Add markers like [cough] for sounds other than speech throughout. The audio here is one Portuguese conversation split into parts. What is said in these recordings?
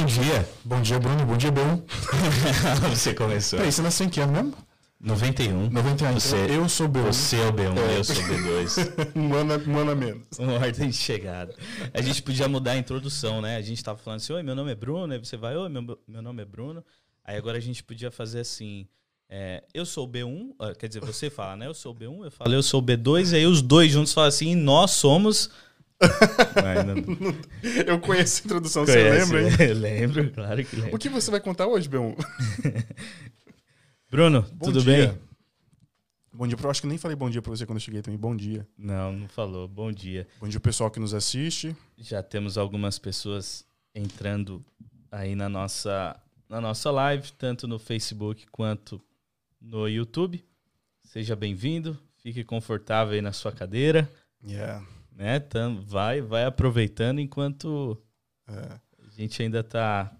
Bom dia. Bom dia, Bruno. Bom dia, Bel. [laughs] você começou. Peraí, você nasceu em que ano mesmo? 91. 91. Você, eu sou B1. Você é o B1, é. eu sou o B2. [laughs] um, ano, um ano a menos. [laughs] Uma ordem de chegada. A gente podia mudar a introdução, né? A gente tava falando assim, oi, meu nome é Bruno. Aí você vai, oi, meu, meu nome é Bruno. Aí agora a gente podia fazer assim, é, eu sou o B1, quer dizer, você fala, né? Eu sou o B1, eu falo, eu sou o B2, e aí os dois juntos falam assim, nós somos... [laughs] eu conheço a introdução, Conhece, você lembra, hein? Eu [laughs] lembro, claro que lembro. O que você vai contar hoje, B1? [laughs] Bruno, bom tudo dia. bem? Bom dia, eu acho que nem falei bom dia para você quando eu cheguei também. Bom dia. Não, não falou. Bom dia. Bom dia, pessoal que nos assiste. Já temos algumas pessoas entrando aí na nossa, na nossa live, tanto no Facebook quanto no YouTube. Seja bem-vindo, fique confortável aí na sua cadeira. Yeah. Né? Então, vai, vai aproveitando enquanto é. a gente ainda está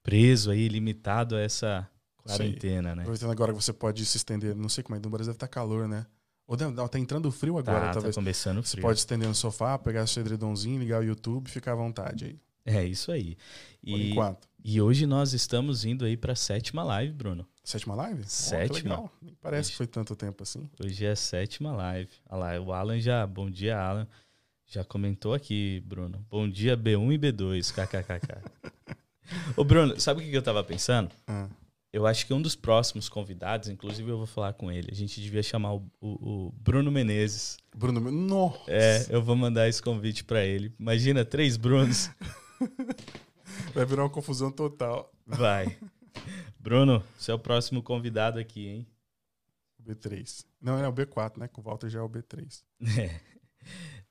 preso aí, limitado a essa quarentena, né? Aproveitando agora que você pode se estender, não sei como é, no Brasil deve estar tá calor, né? Ou não, tá entrando frio agora, tá, talvez. Tá começando frio. Você pode estender no sofá, pegar seu edredomzinho, ligar o YouTube ficar à vontade aí. É isso aí. E, Por enquanto. E hoje nós estamos indo aí para a sétima live, Bruno. Sétima live? Sétima. Oh, Nem parece hoje, que foi tanto tempo assim. Hoje é a sétima live. Olha lá, o Alan já. Bom dia, Alan. Já comentou aqui, Bruno. Bom dia, B1 e B2. KKKK. Ô, Bruno, sabe o que eu tava pensando? Ah. Eu acho que um dos próximos convidados, inclusive eu vou falar com ele, a gente devia chamar o, o, o Bruno Menezes. Bruno Menezes? Nossa! É, eu vou mandar esse convite para ele. Imagina, três Brunos. Vai virar uma confusão total. Vai. Bruno, você é o próximo convidado aqui, hein? B3. Não, é o B4, né? Com o Walter já é o B3. É.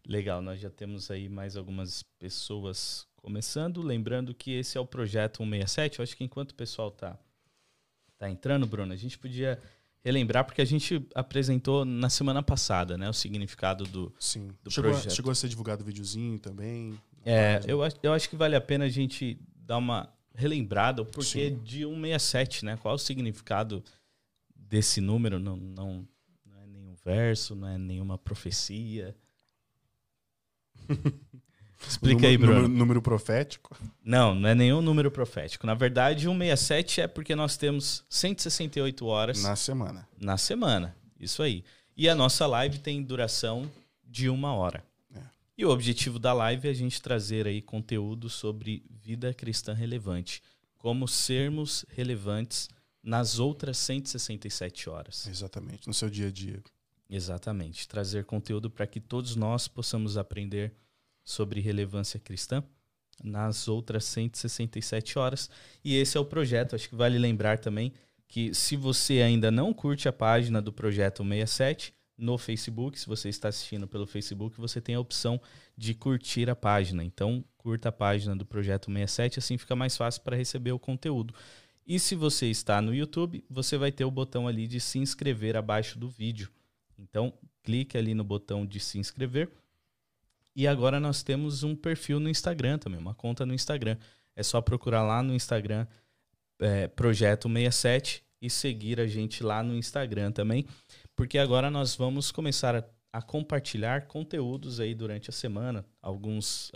Legal, nós já temos aí mais algumas pessoas começando. Lembrando que esse é o projeto 167. Eu acho que enquanto o pessoal tá, tá entrando, Bruno, a gente podia relembrar, porque a gente apresentou na semana passada, né? O significado do, Sim. do chegou, projeto. Chegou a ser divulgado o videozinho também. É, eu, eu acho que vale a pena a gente dar uma relembrada, o porquê Sim. de 167, né? Qual o significado desse número? Não, não, não é nenhum verso, não é nenhuma profecia. [laughs] Explica número, aí, Bruno. Número, número, profético? Não, não é nenhum número profético. Na verdade, 167 é porque nós temos 168 horas na semana. Na semana, isso aí. E a nossa live tem duração de uma hora. É. E o objetivo da live é a gente trazer aí conteúdo sobre vida cristã relevante, como sermos relevantes nas outras 167 horas. Exatamente, no seu dia a dia. Exatamente, trazer conteúdo para que todos nós possamos aprender sobre relevância cristã nas outras 167 horas. E esse é o projeto. Acho que vale lembrar também que se você ainda não curte a página do Projeto 67 no Facebook, se você está assistindo pelo Facebook, você tem a opção de curtir a página. Então, curta a página do Projeto 67, assim fica mais fácil para receber o conteúdo. E se você está no YouTube, você vai ter o botão ali de se inscrever abaixo do vídeo. Então, clique ali no botão de se inscrever e agora nós temos um perfil no Instagram também, uma conta no Instagram. É só procurar lá no Instagram é, Projeto 67 e seguir a gente lá no Instagram também, porque agora nós vamos começar a, a compartilhar conteúdos aí durante a semana, alguns,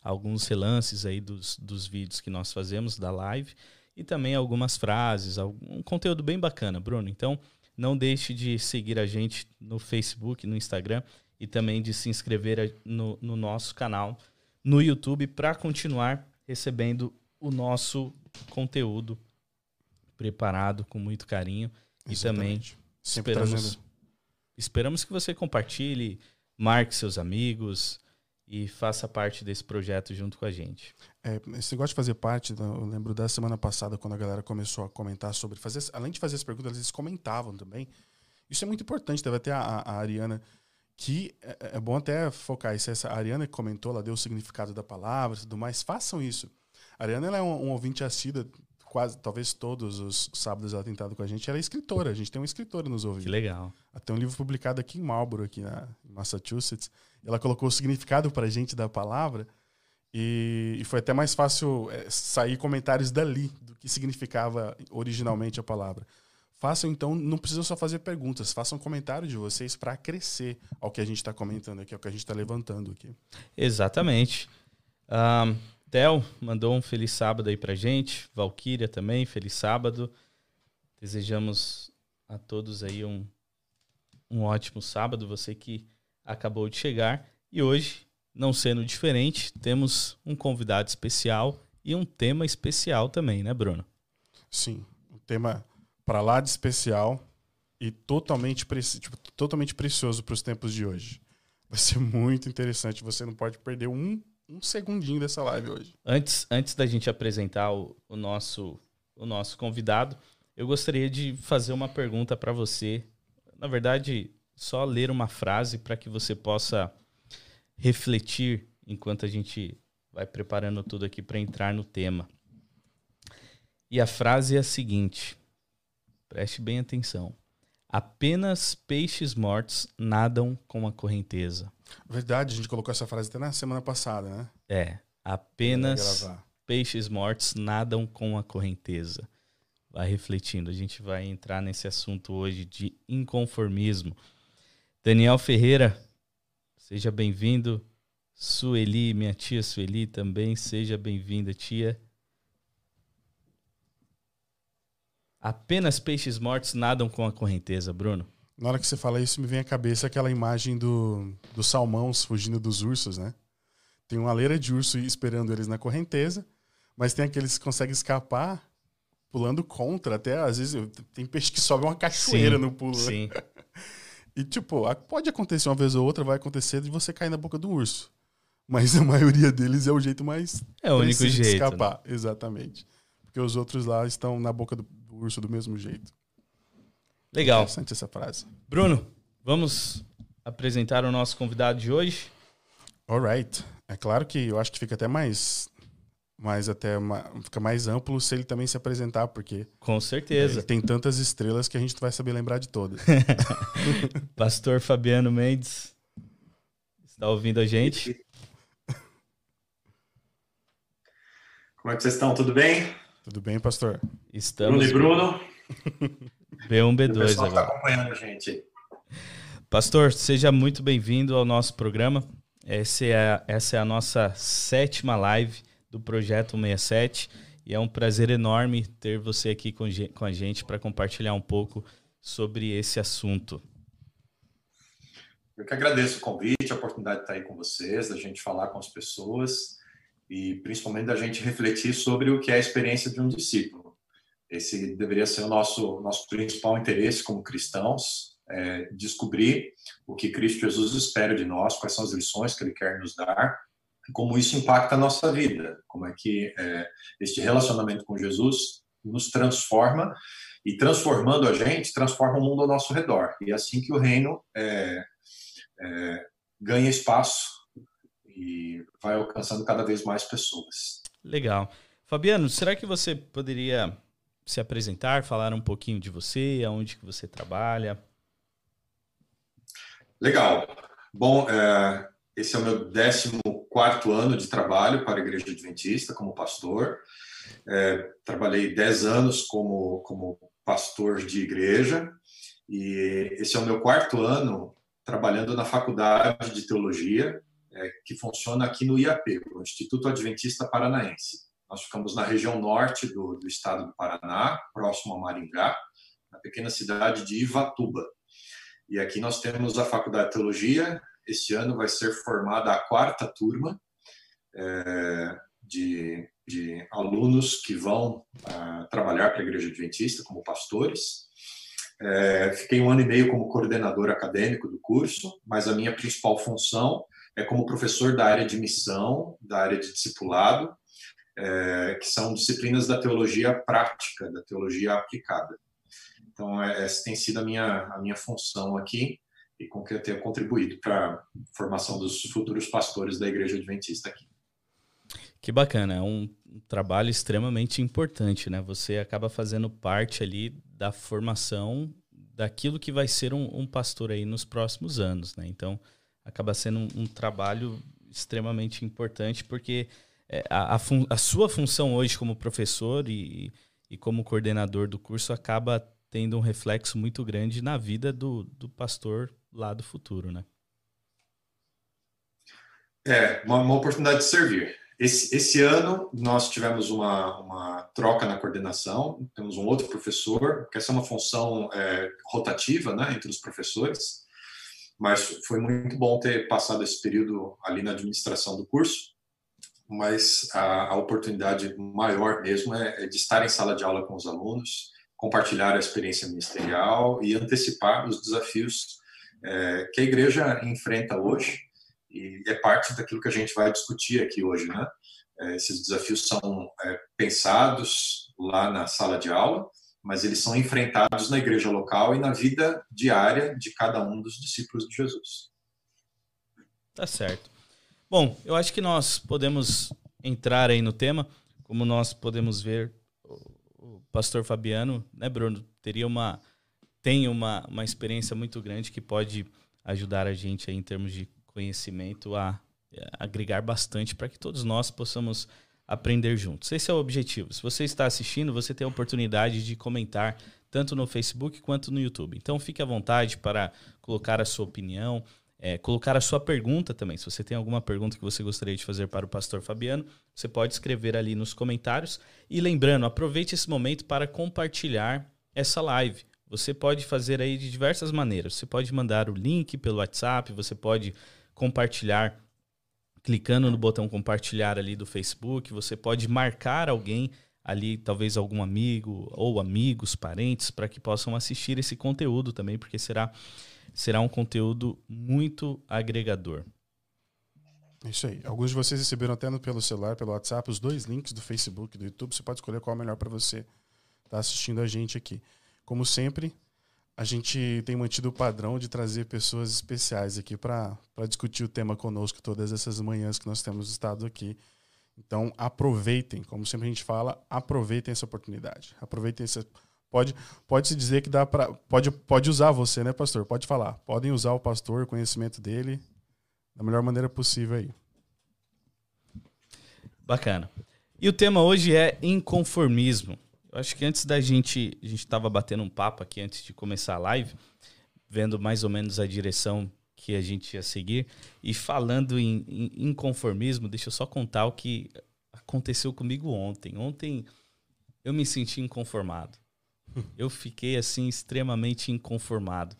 alguns relances aí dos, dos vídeos que nós fazemos da live e também algumas frases, um conteúdo bem bacana, Bruno. Então, não deixe de seguir a gente no Facebook, no Instagram e também de se inscrever no, no nosso canal no YouTube para continuar recebendo o nosso conteúdo preparado com muito carinho Exatamente. e também Sempre esperamos trazendo. esperamos que você compartilhe, marque seus amigos e faça parte desse projeto junto com a gente. É, esse negócio de fazer parte, eu lembro da semana passada quando a galera começou a comentar sobre fazer, além de fazer as perguntas, eles comentavam também. Isso é muito importante. Deve até a, a Ariana que é, é, bom até focar isso. Essa a Ariana que comentou, ela deu o significado da palavra e tudo mais. Façam isso. A Ariana ela é um, um ouvinte assíduo, quase, talvez todos os sábados ela tem estado com a gente. Ela é escritora, a gente tem uma escritora nos ouvindo. Que legal. Ela tem um livro publicado aqui em Marlborough, aqui na, Massachusetts. Ela colocou o significado para gente da palavra e, e, foi até mais fácil é, sair comentários dali do que significava originalmente a palavra. Façam então, não precisam só fazer perguntas, façam comentário de vocês para crescer ao que a gente está comentando aqui, ao que a gente está levantando aqui. Exatamente. Um, Theo mandou um feliz sábado aí pra gente. Valquíria também, feliz sábado. Desejamos a todos aí um, um ótimo sábado. Você que acabou de chegar. E hoje, não sendo diferente, temos um convidado especial e um tema especial também, né, Bruno? Sim, um tema para lá de especial e totalmente, tipo, totalmente precioso para os tempos de hoje. Vai ser muito interessante. Você não pode perder um, um segundinho dessa live hoje. Antes, antes da gente apresentar o, o nosso, o nosso convidado, eu gostaria de fazer uma pergunta para você. Na verdade, só ler uma frase para que você possa refletir enquanto a gente vai preparando tudo aqui para entrar no tema. E a frase é a seguinte: preste bem atenção. Apenas peixes mortos nadam com a correnteza. Verdade, a gente colocou essa frase até na semana passada, né? É. Apenas peixes mortos nadam com a correnteza. Vai refletindo. A gente vai entrar nesse assunto hoje de inconformismo. Daniel Ferreira, seja bem-vindo. Sueli, minha tia Sueli também, seja bem-vinda, tia. Apenas peixes mortos nadam com a correnteza, Bruno. Na hora que você fala isso, me vem à cabeça aquela imagem do, do salmões fugindo dos ursos, né? Tem uma leira de urso esperando eles na correnteza, mas tem aqueles que conseguem escapar pulando contra. Até às vezes tem peixe que sobe uma cachoeira sim, no pulo. Né? Sim. [laughs] e tipo, pode acontecer uma vez ou outra, vai acontecer de você cair na boca do urso. Mas [laughs] a maioria deles é o jeito mais. É o único jeito. De escapar, né? exatamente. Porque os outros lá estão na boca do, urso do mesmo jeito. Legal. Interessante essa frase. Bruno, vamos apresentar o nosso convidado de hoje? Alright. É claro que eu acho que fica até mais mais até uma, fica mais amplo se ele também se apresentar, porque com certeza tem tantas estrelas que a gente vai saber lembrar de todas. [laughs] Pastor Fabiano Mendes está ouvindo a gente? Como é que vocês estão? Tudo bem? Tudo bem, pastor? Estamos. Bruno e Bruno. [laughs] B1, B2 tá agora. Tá acompanhando a gente. Pastor, seja muito bem-vindo ao nosso programa. Essa é, essa é a nossa sétima live do Projeto 67 e é um prazer enorme ter você aqui com, com a gente para compartilhar um pouco sobre esse assunto. Eu que agradeço o convite, a oportunidade de estar aí com vocês, da gente falar com as pessoas e principalmente da gente refletir sobre o que é a experiência de um discípulo. Esse deveria ser o nosso nosso principal interesse como cristãos, é descobrir o que Cristo Jesus espera de nós, quais são as lições que Ele quer nos dar, como isso impacta a nossa vida, como é que é, este relacionamento com Jesus nos transforma e transformando a gente, transforma o mundo ao nosso redor. E é assim que o reino é, é, ganha espaço e vai alcançando cada vez mais pessoas. Legal. Fabiano, será que você poderia se apresentar, falar um pouquinho de você, aonde que você trabalha? Como Bom, é, esse é o meu 14 ano de trabalho para a Igreja Adventista como pastor. É, trabalhei 10 anos como, como pastor de igreja e esse é o meu quarto ano trabalhando na Faculdade de Teologia é, que funciona aqui no IAP, o Instituto Adventista Paranaense. Nós ficamos na região norte do, do estado do Paraná, próximo a Maringá, na pequena cidade de Ivatuba. E aqui nós temos a Faculdade de Teologia. Este ano vai ser formada a quarta turma é, de, de, alunos que vão uh, trabalhar para a Igreja Adventista como pastores. É, fiquei um ano e meio como coordenador acadêmico do curso, mas a minha principal função é como professor da área de missão, da área de discipulado, é, que são disciplinas da teologia prática, da teologia aplicada. Então, é, essa tem sido a minha, a minha função aqui e com que eu tenho contribuído para a formação dos futuros pastores da Igreja Adventista aqui. Que bacana, é um trabalho extremamente importante, né? Você acaba fazendo parte ali da formação daquilo que vai ser um, um pastor aí nos próximos anos, né? Então, acaba sendo um, um trabalho extremamente importante, porque é, a, a, a, sua função hoje como professor e, e como coordenador do curso acaba tendo um reflexo muito grande na vida do, do pastor lá do futuro, né? É, uma, uma oportunidade de servir. esse, esse ano nós tivemos uma, uma troca na coordenação, temos um outro professor, que essa é uma função é, rotativa né, entre os professores, mas foi muito bom ter passado esse período ali na administração do curso, mas a, a oportunidade maior mesmo é, é de estar em sala de aula com os alunos, compartilhar a experiência ministerial e antecipar os desafios é, que a igreja enfrenta hoje e é parte daquilo que a gente vai discutir aqui hoje, né? É, esses desafios são é, pensados lá na sala de aula, mas eles são enfrentados na igreja local e na vida diária de cada um dos discípulos de Jesus. Tá certo. Bom, eu acho que nós podemos entrar aí no tema, como nós podemos ver, o pastor Fabiano, né, Bruno, teria uma tem uma, uma experiência muito grande que pode ajudar a gente aí em termos de conhecimento a, a agregar bastante para que todos nós possamos aprender juntos. Esse é o objetivo. Se você está assistindo, você tem a oportunidade de comentar tanto no Facebook quanto no YouTube. Então fique à vontade para colocar a sua opinião, é, colocar a sua pergunta também. Se você tem alguma pergunta que você gostaria de fazer para o pastor Fabiano, você pode escrever ali nos comentários. E lembrando, aproveite esse momento para compartilhar essa live. Você pode fazer aí de diversas maneiras. Você pode mandar o link pelo WhatsApp, você pode compartilhar clicando no botão compartilhar ali do Facebook, você pode marcar alguém ali, talvez algum amigo ou amigos, parentes, para que possam assistir esse conteúdo também, porque será, será um conteúdo muito agregador. Isso aí. Alguns de vocês receberam até no, pelo celular, pelo WhatsApp, os dois links do Facebook e do YouTube. Você pode escolher qual é melhor para você estar tá assistindo a gente aqui. Como sempre, a gente tem mantido o padrão de trazer pessoas especiais aqui para discutir o tema conosco todas essas manhãs que nós temos estado aqui. Então, aproveitem, como sempre a gente fala, aproveitem essa oportunidade. Aproveitem essa. Pode, pode se dizer que dá para. Pode, pode usar você, né, pastor? Pode falar. Podem usar o pastor, o conhecimento dele, da melhor maneira possível aí. Bacana. E o tema hoje é inconformismo. Eu acho que antes da gente. A gente estava batendo um papo aqui antes de começar a live, vendo mais ou menos a direção que a gente ia seguir. E falando em, em inconformismo, deixa eu só contar o que aconteceu comigo ontem. Ontem eu me senti inconformado. [laughs] Eu fiquei assim extremamente inconformado.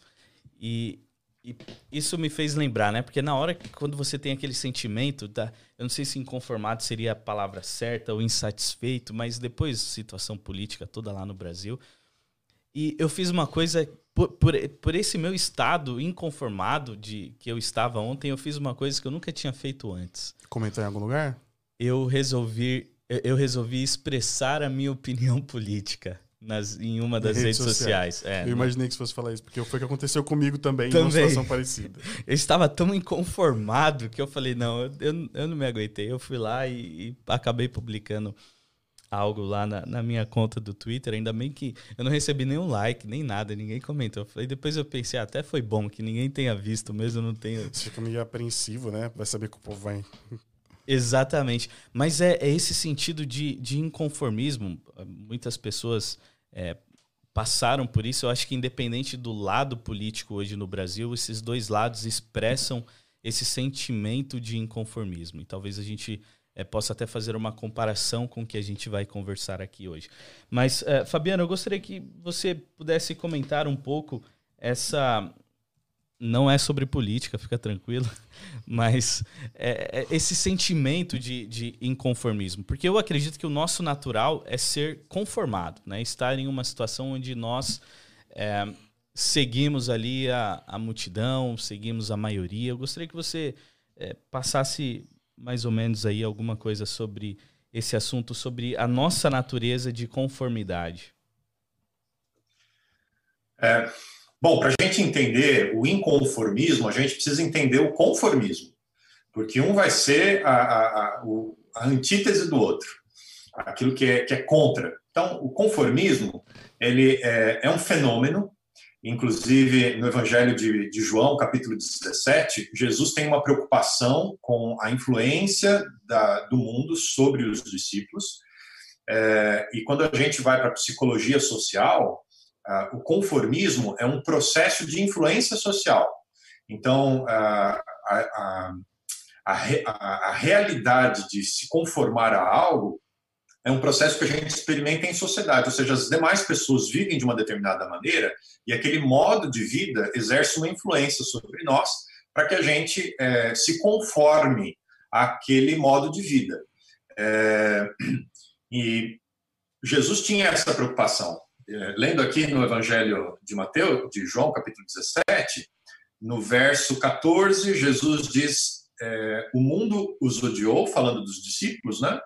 E e isso me fez lembrar, né? Porque na hora que quando você tem aquele sentimento, da, eu não sei se inconformado seria a palavra certa ou insatisfeito, mas depois situação política toda lá no Brasil. E eu fiz uma coisa por, por, por esse meu estado inconformado de que eu estava ontem, eu fiz uma coisa que eu nunca tinha feito antes. Comentar em algum lugar? Eu resolvi eu resolvi expressar a minha opinião [laughs] política nas, em uma das redes, redes, sociais. sociais. É, eu imaginei que você fosse falar isso, porque foi o que aconteceu comigo também, também. em uma situação parecida. [laughs] Eu estava tão inconformado que eu falei, não, eu, eu não me aguentei. Eu fui lá e, e acabei publicando algo lá na, na, minha conta do Twitter. Ainda bem que eu não recebi nenhum like, nem nada, ninguém comentou. E depois eu pensei, ah, até foi bom que ninguém tenha visto, mesmo eu não tenha. Você fica meio apreensivo, né? Vai saber que o povo vai. Exatamente. Mas é, é esse sentido de, de inconformismo. Muitas pessoas é, passaram por isso. Eu acho que, independente do lado político hoje no Brasil, esses dois lados expressam esse sentimento de inconformismo. E talvez a gente é, possa até fazer uma comparação com o que a gente vai conversar aqui hoje. Mas, é, Fabiano, eu gostaria que você pudesse comentar um pouco essa, não é sobre política, fica tranquilo, [laughs] mas é, é esse sentimento de, de, inconformismo. Porque eu acredito que o nosso natural é ser conformado, né? estar em uma situação onde nós é, seguimos ali a, a, multidão, seguimos a maioria. Eu gostaria que você é, passasse mais ou menos aí alguma coisa sobre esse assunto, sobre a nossa natureza de conformidade. É, Bom, para a gente entender o inconformismo, a gente precisa entender o conformismo, porque um vai ser a, a, a, a antítese do outro, aquilo que é, que é contra. Então, o conformismo ele é, é um fenômeno Inclusive, no Evangelho de, de, João, capítulo 17, Jesus tem uma preocupação com a influência da, do mundo sobre os discípulos. É, e quando a gente vai para a psicologia social, o conformismo é um processo de influência social. Então, uh, a, a, a, a, a realidade de se conformar a algo é um processo que a gente experimenta em sociedade, ou seja, as demais pessoas vivem de uma determinada maneira e aquele modo de vida exerce uma influência sobre nós para que a gente é, se conforme àquele modo de vida. É, [clears throat] e Jesus tinha essa preocupação. É, lendo aqui no Evangelho de Mateus, de João, capítulo 17, no verso 14, Jesus diz: é, O mundo os odiou, falando dos discípulos, né?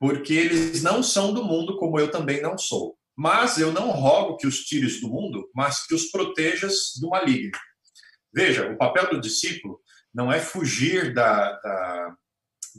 porque eles não são do mundo, como eu também não sou. Mas eu não rogo que os tires do mundo, mas que os protejas do maligno. Veja, o papel do discípulo não é fugir da, da,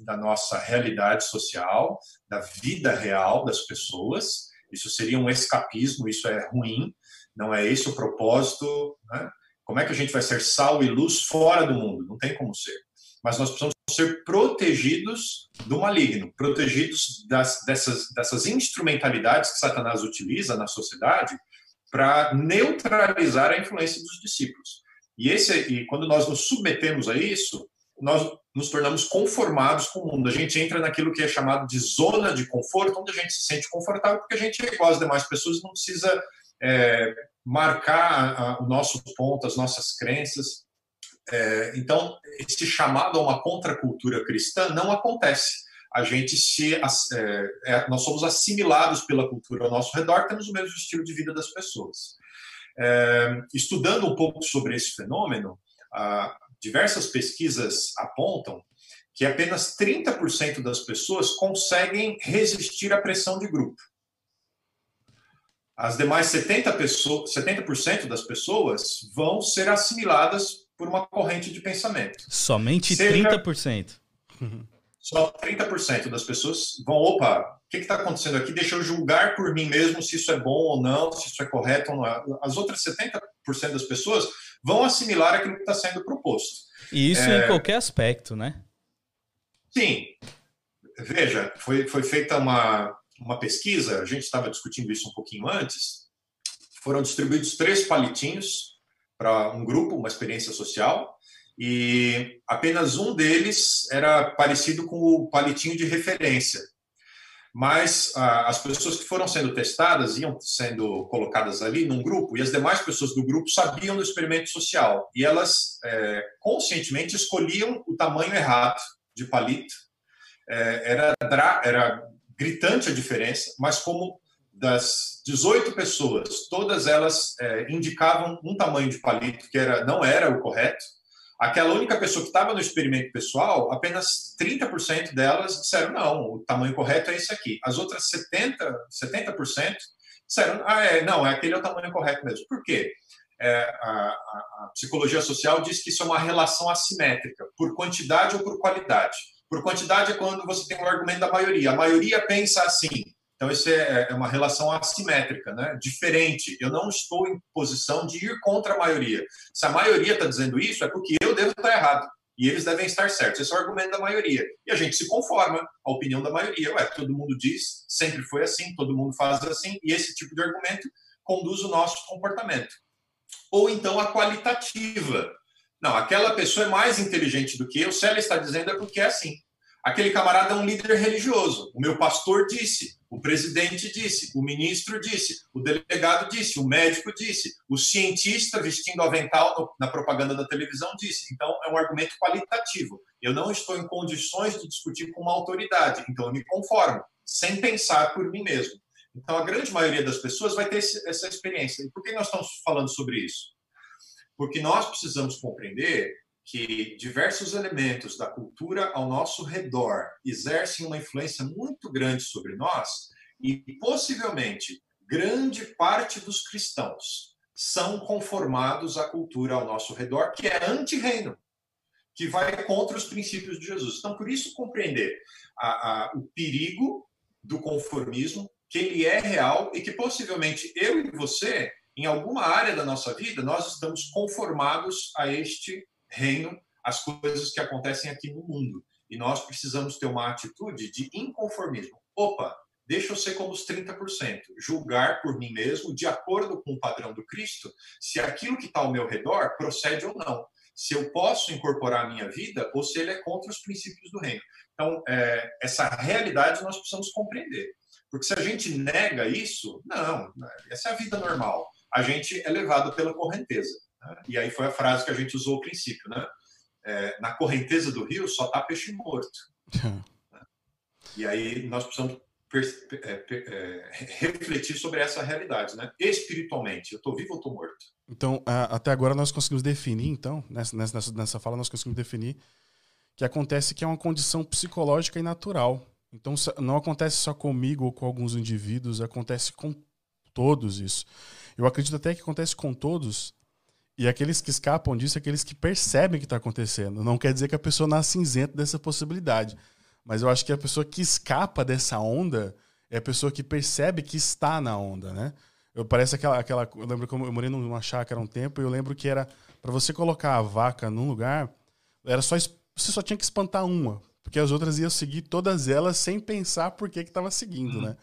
da nossa realidade social, da vida real das pessoas. Isso seria um escapismo, isso é ruim, não é esse o propósito. Né? Como é que a gente vai ser sal e luz fora do mundo? Não tem como ser. Mas nós precisamos ser protegidos do maligno, protegidos das, dessas, dessas instrumentalidades que Satanás utiliza na sociedade para neutralizar a influência dos discípulos. E, esse, e quando nós nos submetemos a isso, nós nos tornamos conformados com o mundo. A gente entra naquilo que é chamado de zona de conforto, onde a gente se sente confortável, porque a gente é igual às demais pessoas, não precisa é, marcar a, a, o nosso ponto, as nossas crenças. É, então, esse chamado a uma contracultura cristã não acontece. A gente se, é, é, nós somos assimilados pela cultura ao nosso redor, temos o mesmo estilo de vida das pessoas. É, estudando um pouco sobre esse fenômeno, ah, diversas pesquisas apontam que apenas 30% das pessoas conseguem resistir à pressão de grupo. As demais 70%, pessoas, 70 das pessoas vão ser assimiladas por uma corrente de pensamento. Somente Seja, 30%. Só 30% das pessoas vão, opa, que está acontecendo aqui? Deixa eu julgar por mim mesmo se isso é bom ou não, se isso é correto ou não é. As outras 70% das pessoas vão assimilar aquilo que está sendo proposto. E isso é... em qualquer aspecto, né? Sim. Veja, foi, foi feita uma, uma pesquisa, a gente estava discutindo isso um pouquinho antes. Foram distribuídos três palitinhos para um grupo, uma experiência social, e apenas um deles era parecido com o palitinho de referência. Mas ah, as pessoas que foram sendo testadas iam sendo colocadas ali num grupo e as demais pessoas do grupo sabiam do experimento social e elas é, conscientemente escolhiam o tamanho errado de palito. É, era, era gritante a diferença, mas como das 18 pessoas, todas elas é, indicavam um tamanho de palito que era, não era o correto. Aquela única pessoa que estava no experimento pessoal, apenas 30% delas disseram não, o tamanho correto é esse aqui. As outras 70, 70% disseram, ah, é, não, é aquele é o tamanho correto mesmo. Por quê? É, a, a, psicologia social diz que isso é uma relação assimétrica, por quantidade ou por qualidade. Por quantidade é quando você tem o argumento da maioria. A maioria pensa assim, então, isso é, é uma relação assimétrica, né? diferente. Eu não estou em posição de ir contra a maioria. Se a maioria está dizendo isso, é porque eu devo estar errado. E eles devem estar certos. Esse é o argumento da maioria. E a gente se conforma à opinião da maioria. Ué, todo mundo diz, sempre foi assim, todo mundo faz assim. E esse tipo de argumento conduz o nosso comportamento. Ou então a qualitativa. Não, aquela pessoa é mais inteligente do que eu. Se ela está dizendo é porque é assim. Aquele camarada é um líder religioso. O meu pastor disse, o presidente disse, o ministro disse, o delegado disse, o médico disse, o cientista vestindo avental na propaganda da televisão disse. Então, é um argumento qualitativo. Eu não estou em condições de discutir com uma autoridade, então eu me conformo, sem pensar por mim mesmo. Então, a grande maioria das pessoas vai ter essa experiência. E por que nós estamos falando sobre isso? Porque nós precisamos compreender que diversos elementos da cultura ao nosso redor exercem uma influência muito grande sobre nós e possivelmente grande parte dos cristãos são conformados à cultura ao nosso redor que é anti-reino, que vai contra os princípios de Jesus. Então, por isso, compreender a, a, o perigo do conformismo, que ele é real e que possivelmente eu e você, em alguma área da nossa vida, nós estamos conformados a este reino as coisas que acontecem aqui no mundo. E nós precisamos ter uma atitude de inconformismo. Opa, deixa eu ser como os 30%, julgar por mim mesmo, de acordo com o padrão do Cristo, se aquilo que está ao meu redor procede ou não. se eu posso incorporar minha vida ou se ele é contra os princípios do reino. Então, é, essa realidade nós precisamos compreender. Porque se a gente nega isso, não, essa é a vida normal. A gente é levado pela correnteza. E aí foi a frase que a gente usou ao princípio, né? É, na correnteza do rio só está peixe morto. [laughs] e aí nós precisamos é, é, refletir sobre essa realidade, né? Espiritualmente, eu estou vivo ou estou morto? Então, até agora nós conseguimos definir, então, nessa, nessa, nessa fala nós conseguimos definir que acontece que é uma condição psicológica e natural. Então, não acontece só comigo ou com alguns indivíduos, acontece com todos isso. Eu acredito até que acontece com todos, e aqueles que escapam disso, aqueles que percebem que está acontecendo. Não quer dizer que a pessoa nasce isenta dessa possibilidade. Mas eu acho que a pessoa que escapa dessa onda é a pessoa que percebe que está na onda, né? Eu parece aquela, aquela eu lembro que eu morei numa chácara há um tempo e eu lembro que era para você colocar a vaca num lugar, era só você só tinha que espantar uma, porque as outras iam seguir todas elas sem pensar por que estava seguindo, uhum. né?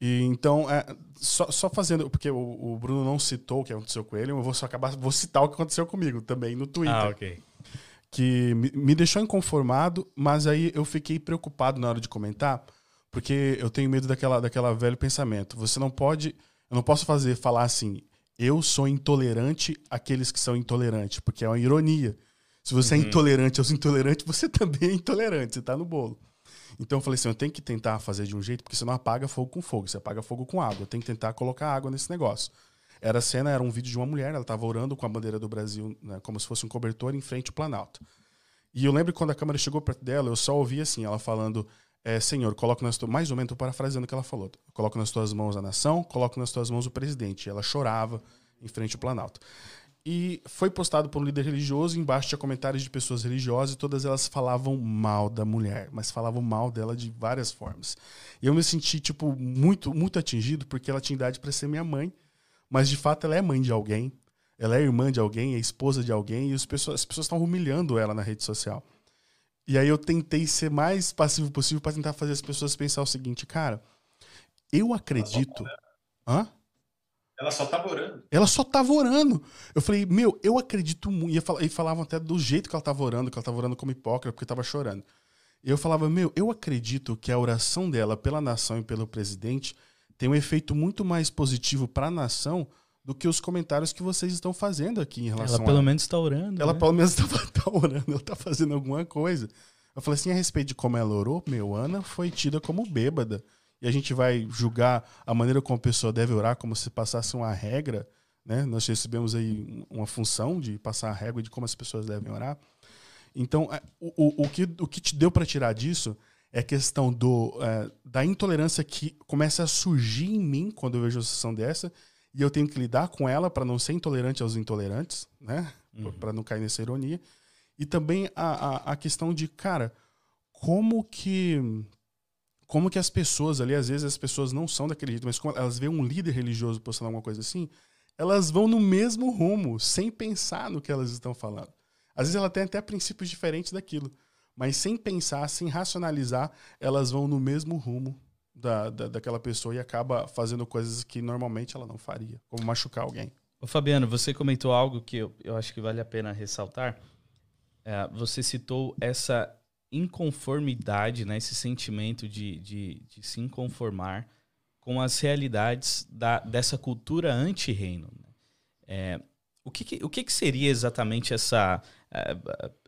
E então, é, só, só fazendo, porque o, o, Bruno não citou o que aconteceu com ele, eu vou só acabar, vou citar o que aconteceu comigo também no Twitter. Ah, ok que me deixou inconformado, mas aí eu fiquei preocupado na hora de comentar, porque eu tenho medo daquela, daquela velho pensamento. Você não pode, eu não posso fazer falar assim, eu sou intolerante àqueles que são intolerantes, porque é uma ironia. Se você é uhum. é intolerante aos intolerantes, você [laughs] também é intolerante, você tá no bolo. Então eu falei assim, eu tenho que tentar fazer de um jeito, porque você não apaga fogo com fogo, você apaga fogo com água. Eu tenho que tentar colocar água nesse negócio. Era a cena, era um vídeo de uma mulher, ela estava orando com a bandeira do Brasil, né, como se fosse um cobertor em frente ao Planalto. E eu lembro quando a câmera chegou perto dela, eu só ouvi assim, ela falando: é, Senhor, coloco nas tuas. Mais ou menos, parafraseando o que ela falou. Coloco nas tuas mãos a nação, coloco nas tuas mãos o presidente. E ela chorava em frente ao Planalto. E foi postado por um líder religioso, embaixo tinha comentários de pessoas religiosas e todas elas falavam mal da mulher, mas falavam mal dela de várias formas. E eu me senti, tipo, muito, muito atingido, porque ela tinha idade para ser minha mãe mas de fato ela é mãe de alguém, ela é irmã de alguém, é esposa de alguém, e as pessoas, as pessoas estão humilhando ela na rede social. E aí eu tentei ser mais passivo possível para tentar fazer as pessoas pensar o seguinte, cara, eu acredito. Hã? Ela só tava orando. Ela só tava orando. Eu falei, meu, eu acredito muito. E falavam até do jeito que ela tava orando, que ela tava orando como hipócrita, porque tava chorando. E eu falava, meu, eu acredito que a oração dela pela nação e pelo presidente tem um efeito muito mais positivo para a nação do que os comentários que vocês estão fazendo aqui em relação Ela pelo a... menos está orando. Ela né? pelo menos [laughs] está tá orando, ela está fazendo alguma coisa. Eu falei assim, a respeito de como ela orou, meu, Ana foi tida como bêbada. E a gente vai julgar a maneira como a pessoa deve orar como se passasse uma regra, né? Nós recebemos aí uma função de passar a regra de como as pessoas devem orar. Então, é, o, o, o, que, o que te deu para tirar disso é a questão do, é, da intolerância que começa a surgir em mim quando eu vejo uma situação dessa e eu tenho que lidar com ela para não ser intolerante aos intolerantes, né? Uhum. Para não cair nessa ironia. E também a, a, a, questão de, cara, como que como que as pessoas ali, às vezes as pessoas não são daquele jeito, mas quando elas veem um líder religioso postando alguma coisa assim, elas vão no mesmo rumo, sem pensar no que elas estão falando. Às vezes ela tem até princípios diferentes daquilo mas sem pensar, sem racionalizar, elas vão no mesmo rumo da, da, daquela pessoa e acaba fazendo coisas que normalmente ela não faria, como machucar alguém. Ô Fabiano, você comentou algo que eu, eu acho que vale a pena ressaltar. É, você citou essa inconformidade, né, esse sentimento de, de, de se inconformar com as realidades da, dessa cultura anti-reino. Né? É, o que, que, o que, que seria exatamente essa, é,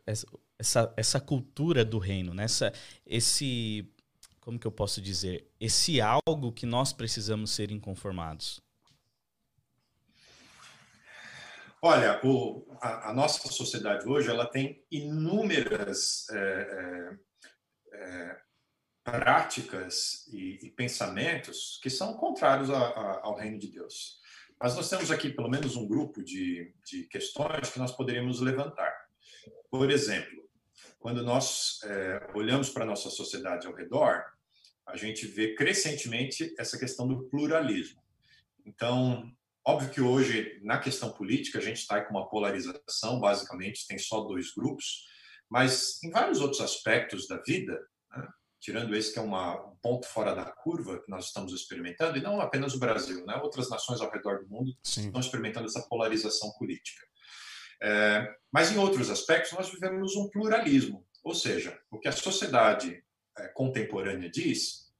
essa essa, essa cultura do reino, né? esse como que eu posso dizer, esse algo que nós precisamos ser inconformados? Olha, o, a, a, nossa sociedade hoje ela tem inúmeras é, é, é, práticas e, e, pensamentos que são contrários a, a, ao reino de Deus. Mas nós temos aqui pelo menos um grupo de, de questões que nós poderíamos levantar. Por exemplo, quando nós é, olhamos para a nossa sociedade ao redor, a gente vê crescentemente essa questão do pluralismo. Então, óbvio que hoje, na questão política, a gente está com uma polarização, basicamente, tem só dois grupos, mas em vários outros aspectos da vida, né, tirando esse que é uma, um ponto fora da curva que nós estamos experimentando, e não apenas o Brasil, né, outras nações ao redor do mundo Sim. estão experimentando essa polarização política. É, mas em outros aspectos, nós vivemos um pluralismo. Ou seja, o que a sociedade é, contemporânea diz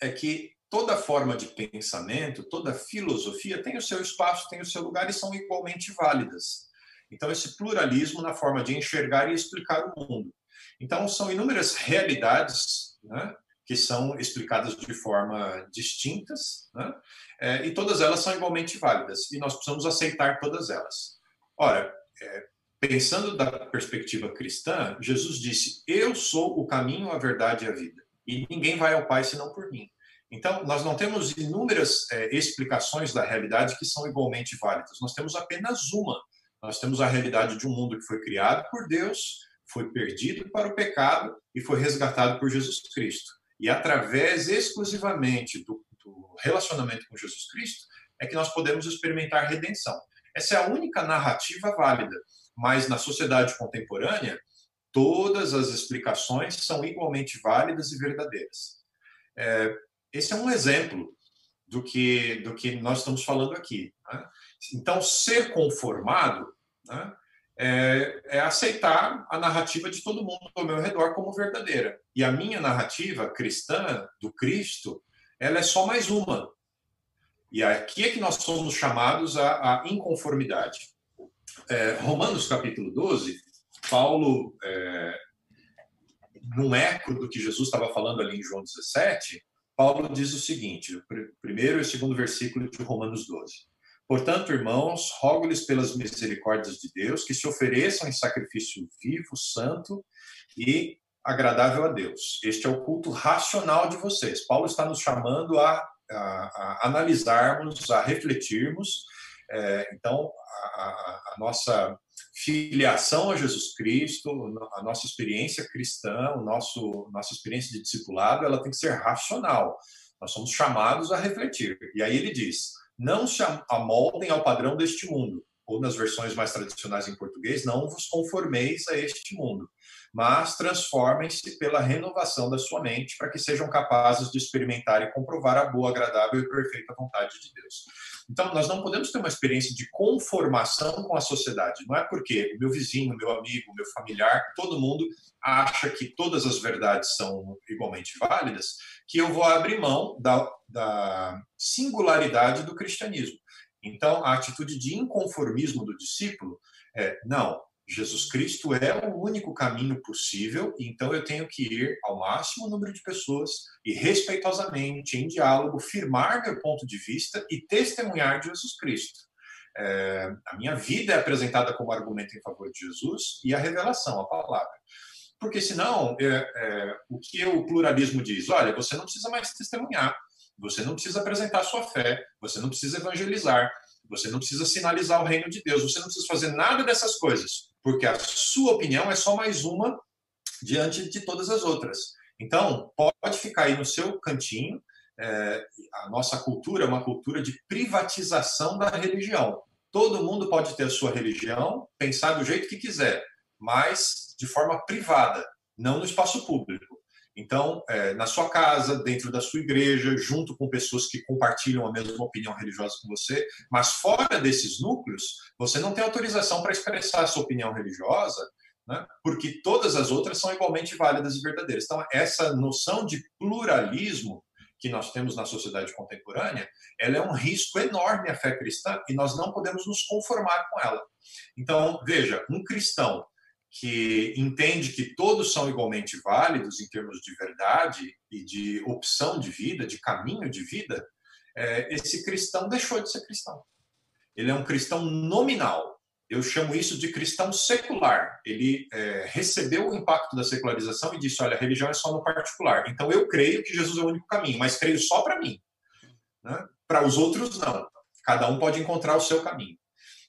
é que toda forma de pensamento, toda filosofia tem o seu espaço, tem o seu lugar e são igualmente válidas. Então, esse pluralismo na forma de enxergar e explicar o mundo. Então, são inúmeras realidades né, que são explicadas de forma distintas, né, é, e todas elas são igualmente válidas, e nós precisamos aceitar todas elas. Ora, é, pensando da perspectiva cristã, Jesus disse: Eu sou o caminho, a verdade e a vida, e ninguém vai ao Pai senão por mim. Então, nós não temos inúmeras é, explicações da realidade que são igualmente válidas, nós temos apenas uma. Nós temos a realidade de um mundo que foi criado por Deus, foi perdido para o pecado e foi resgatado por Jesus Cristo. E através exclusivamente do, do relacionamento com Jesus Cristo é que nós podemos experimentar redenção. Essa é a única narrativa válida, mas na sociedade contemporânea, todas as explicações são igualmente válidas e verdadeiras. É, esse é um exemplo do que, do que nós estamos falando aqui. Né? Então, ser conformado né, é, é, aceitar a narrativa de todo mundo ao meu redor como verdadeira. E a minha narrativa cristã, do Cristo, ela é só mais uma. E aqui é que nós somos chamados à, à inconformidade. É, Romanos capítulo 12, Paulo, é, num eco do que Jesus estava falando ali em João 17, Paulo diz o seguinte, o primeiro e segundo versículo de Romanos 12. Portanto, irmãos, rogo-lhes pelas misericórdias de Deus que se ofereçam em sacrifício vivo, santo e agradável a Deus. Este é o culto racional de vocês. Paulo está nos chamando a, a, a analisarmos, a refletirmos. É, então, a, a, nossa filiação a Jesus Cristo, a nossa experiência cristã, o nosso nossa experiência de discipulado, ela tem que ser racional. Nós somos chamados a refletir. E aí ele diz: não se amoldem ao padrão deste mundo, ou nas versões mais tradicionais em português, não vos conformeis a este mundo, mas transformem-se pela renovação da sua mente, para que sejam capazes de experimentar e comprovar a boa, agradável e perfeita vontade de Deus. Então, nós não podemos ter uma experiência de conformação com a sociedade. Não é porque o meu vizinho, meu amigo, meu familiar, todo mundo acha que todas as verdades são igualmente válidas, que eu vou abrir mão da, da singularidade do cristianismo. Então, a atitude de inconformismo do discípulo é: não, Jesus Cristo é o único caminho possível, então eu tenho que ir ao máximo número de pessoas e respeitosamente, em diálogo, firmar meu ponto de vista e testemunhar de Jesus Cristo. É, a minha vida é apresentada como argumento em favor de Jesus e a revelação, a palavra. Porque senão, é, é, o que o pluralismo diz? Olha, você não precisa mais testemunhar, você não precisa apresentar sua fé, você não precisa evangelizar, você não precisa sinalizar o reino de Deus, você não precisa fazer nada dessas coisas, porque a sua opinião é só mais uma diante de todas as outras. Então, pode ficar aí no seu cantinho. É, a nossa cultura é uma cultura de privatização da religião. Todo mundo pode ter a sua religião, pensar do jeito que quiser, mas de forma privada, não no espaço público. Então, é, na sua casa, dentro da sua igreja, junto com pessoas que compartilham a mesma opinião religiosa com você, mas fora desses núcleos, você não tem autorização para expressar a sua opinião religiosa, né, porque todas as outras são igualmente válidas e verdadeiras. Então, essa noção de pluralismo que nós temos na sociedade contemporânea, ela é um risco enorme à fé cristã e nós não podemos nos conformar com ela. Então, veja, um cristão que entende que todos são igualmente válidos em termos de verdade e de opção de vida, de caminho de vida, é, esse cristão deixou de ser cristão. Ele é um cristão nominal. Eu chamo isso de cristão secular. Ele é, recebeu o impacto da secularização e disse: olha, a religião é só no particular. Então eu creio que Jesus é o único caminho, mas creio só para mim. Né? Para os outros, não. Cada um pode encontrar o seu caminho.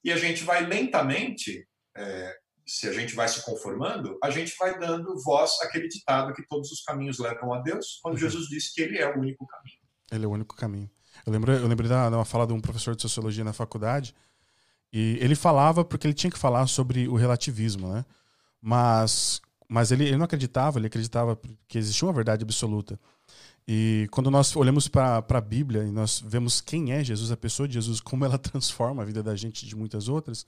E a gente vai lentamente é, se a gente vai se conformando, a gente vai dando voz àquele ditado que todos os caminhos levam a Deus, quando uhum. Jesus disse que ele é o único caminho. Ele é o único caminho. Eu lembro, eu lembro da, uma fala de um professor de sociologia na faculdade, e ele falava porque ele tinha que falar sobre o relativismo, né? Mas, mas ele, ele não acreditava, ele acreditava que existia uma verdade absoluta. E quando nós olhamos para a Bíblia e nós vemos quem é Jesus, a pessoa de Jesus, como ela [laughs] transforma a vida da gente de muitas outras,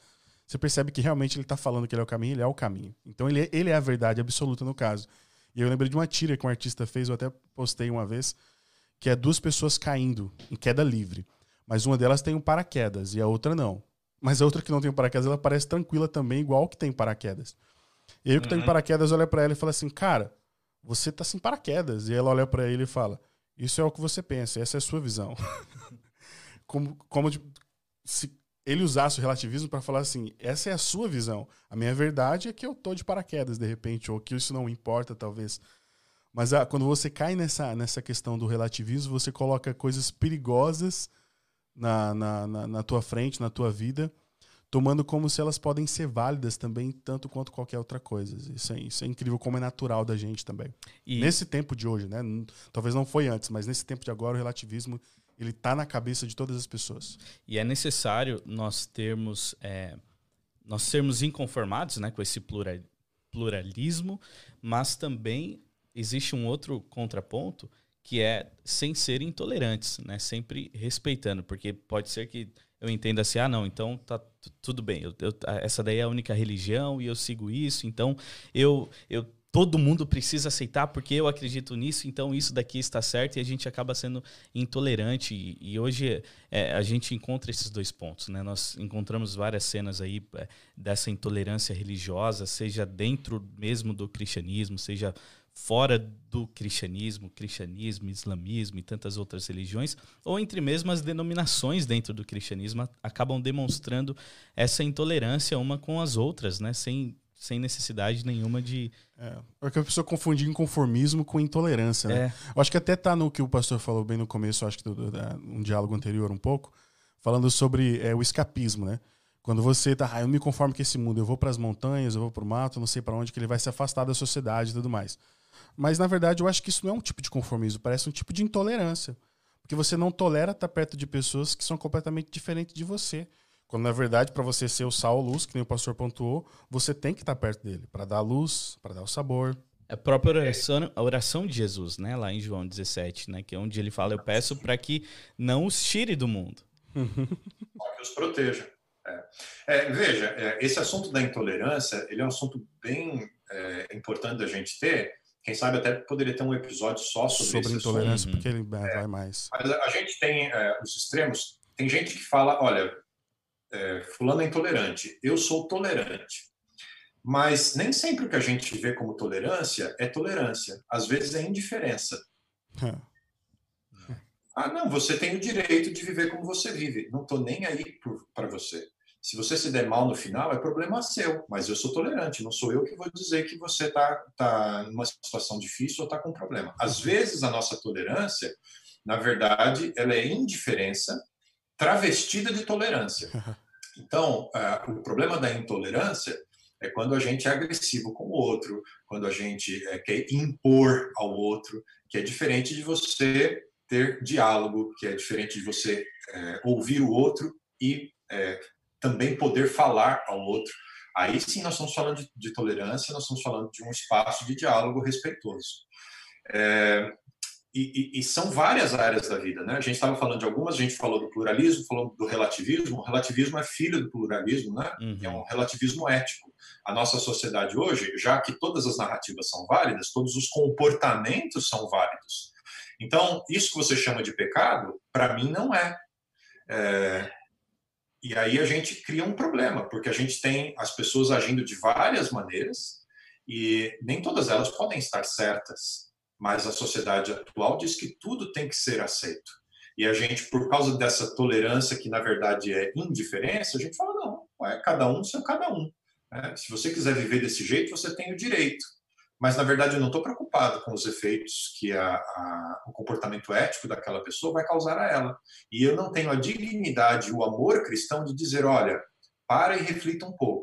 você percebe que realmente ele está falando que ele é o caminho, ele é o caminho. Então ele, é, ele é a verdade absoluta no caso. E eu lembrei de uma tira que um artista fez, eu até postei uma vez, que é duas pessoas caindo em queda livre. Mas uma delas tem um paraquedas e a outra não. Mas a outra que não tem um paraquedas, ela parece tranquila também, igual que tem paraquedas. E aí o que uhum. tem paraquedas olha para ela e fala assim: Cara, você tá sem paraquedas. E ela olha para ele e fala: Isso é o que você pensa, essa é a sua visão. [laughs] como como de, se ele usasse o relativismo para falar assim: essa é a sua visão. A minha verdade é que eu tô de paraquedas de repente, ou que isso não importa, talvez. Mas ah, quando você cai nessa, nessa questão do relativismo, você coloca coisas perigosas na, na, na, na tua frente, na tua vida, tomando como se elas podem ser válidas também, tanto quanto qualquer outra coisa. Isso é, isso é incrível, como é natural da gente também. E... Nesse tempo de hoje, né? Talvez não foi antes, mas nesse tempo de agora, o relativismo ele está na cabeça de todas as pessoas. E é necessário nós termos, é, nós sermos inconformados, né, com esse plural, pluralismo, mas também existe um outro contraponto que é sem ser intolerantes, né, sempre respeitando, porque pode ser que eu entenda assim, ah, não, então tá tudo bem, eu, eu, essa daí é a única religião e eu sigo isso, então eu, eu todo mundo precisa aceitar porque eu acredito nisso, então isso daqui está certo e a gente acaba sendo intolerante. E, e hoje é, a gente encontra esses dois pontos, né? Nós encontramos várias cenas aí é, dessa intolerância religiosa, seja dentro mesmo do cristianismo, seja fora do cristianismo, cristianismo, islamismo e tantas outras religiões, ou entre mesmo as denominações dentro do cristianismo acabam demonstrando essa intolerância uma com as outras, né? Sem sem necessidade nenhuma de. É, porque a pessoa confundir inconformismo com intolerância, né? É. Eu acho que até tá no que o pastor falou bem no começo, acho que do, do, um diálogo anterior um pouco, falando sobre é, o escapismo, né? Quando você tá, ah, eu me conformo com esse mundo, eu vou para as montanhas, eu vou para o mato, não sei para onde, que ele vai se afastar da sociedade e tudo mais. Mas na verdade eu acho que isso não é um tipo de conformismo, parece um tipo de intolerância. Porque você não tolera estar perto de pessoas que são completamente diferentes de você. Quando na verdade, para você ser o sal ou luz, que nem o pastor pontuou, você tem que estar perto dele para dar a luz, para dar o sabor. É a própria oração, a oração de Jesus, né, lá em João 17, né, que é onde ele fala: Eu peço para que não os tire do mundo. Para que os proteja. É. É, veja, é, esse assunto da intolerância ele é um assunto bem é, importante da gente ter. Quem sabe até poderia ter um episódio só sobre, sobre intolerância, assunto. porque ele é, vai mais. Mas a gente tem é, os extremos. Tem gente que fala, olha, é, fulano é intolerante, eu sou tolerante. Mas nem sempre o que a gente vê como tolerância é tolerância. Às vezes é indiferença. ah, não, você tem o direito de viver como você vive. Não estou nem aí para você. Se você se der mal no final, é problema seu. Mas eu sou tolerante. Não sou eu que vou dizer que você está tá numa situação difícil ou está com problema. Às vezes a nossa tolerância, na verdade, ela é indiferença travestida de tolerância. [laughs] Então, uh, o problema da intolerância é quando a gente é agressivo com o outro, quando a gente é, quer impor ao outro, que é diferente de você ter diálogo, que é diferente de você é, ouvir o outro e é, também poder falar ao outro. Aí sim nós estamos falando de, de, tolerância, nós estamos falando de um espaço de diálogo respeitoso. É, e, e, e, são várias áreas da vida, né? A gente estava falando de algumas, a gente falou do pluralismo, falou do relativismo. O relativismo é filho do pluralismo, né? Uhum. É um relativismo ético. A nossa sociedade hoje, já que todas as narrativas são válidas, todos os comportamentos são válidos. Então, isso que você chama de pecado, para mim não é. é. E aí a gente cria um problema, porque a gente tem as pessoas agindo de várias maneiras e nem todas elas podem estar certas mas a sociedade atual diz que tudo tem que ser aceito. E a gente, por causa dessa tolerância, que na verdade é indiferença, a gente fala: não, é cada um seu cada um. Né? Se você quiser viver desse jeito, você tem o direito. Mas na verdade eu não estou preocupado com os efeitos que a, a, o comportamento ético daquela pessoa vai causar a ela. E eu não tenho a dignidade, o amor cristão de dizer: olha, para e reflita um pouco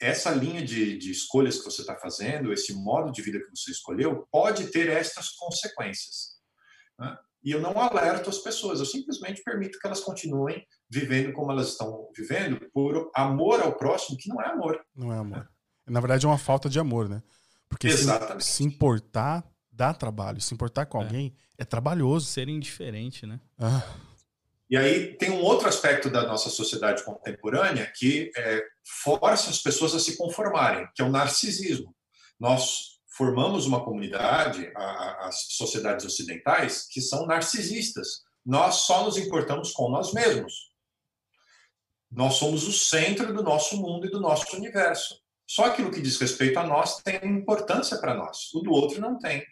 essa linha de, de escolhas que você está fazendo, esse modo de vida que você escolheu, pode ter estas consequências. Né? E eu não alerto as pessoas, eu simplesmente permito que elas continuem vivendo como elas estão vivendo, por amor ao próximo, que não é amor. Não é amor. Na verdade, é uma falta de amor, né? Porque se, se, importar dá trabalho. Se importar com é. alguém é trabalhoso. Ser indiferente, né? Ah. E aí tem um outro aspecto da nossa sociedade contemporânea que é, força as pessoas a se conformarem, que é o narcisismo. Nós formamos uma comunidade, a, as sociedades ocidentais, que são narcisistas. Nós só nos importamos com nós mesmos. Nós somos o centro do nosso mundo e do nosso universo. Só aquilo que diz respeito a nós tem importância para nós, o do outro não tem.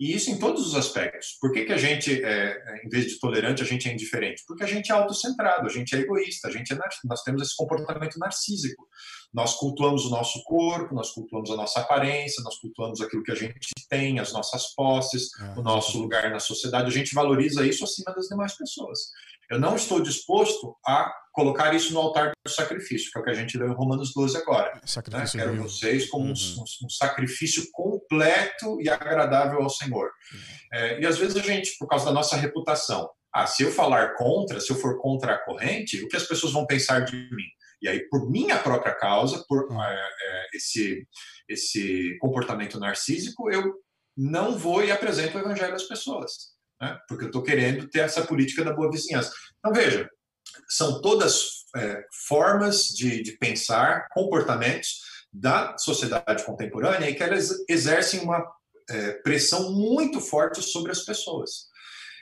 E isso em todos os aspectos. Por que, que a gente, é, é, em vez de tolerante, a gente é indiferente? Porque a gente é autocentrado, a gente é egoísta, a gente é nós temos esse comportamento narcísico. Nós cultuamos o nosso corpo, nós cultuamos a nossa aparência, nós cultuamos aquilo que a gente tem, as nossas posses, é, o nosso lugar na sociedade. A gente valoriza isso acima das demais pessoas. Eu não estou disposto a colocar isso no altar do sacrifício, que é o que a gente leu em Romanos 12 agora. Sacrifício né? Quero vocês como uhum. um, um, sacrifício completo e agradável ao Senhor. É, e às vezes a gente, por causa da nossa reputação, ah, se eu falar contra, se eu for contra a corrente, o que as pessoas vão pensar de mim? E aí, por minha própria causa, por uhum. é, é, esse, esse comportamento narcísico, eu não vou e apresento o evangelho às pessoas né? porque eu estou querendo ter essa política da boa vizinhança. Então, veja, são todas é, formas de, de pensar, comportamentos da sociedade contemporânea e que elas exercem uma é, pressão muito forte sobre as pessoas.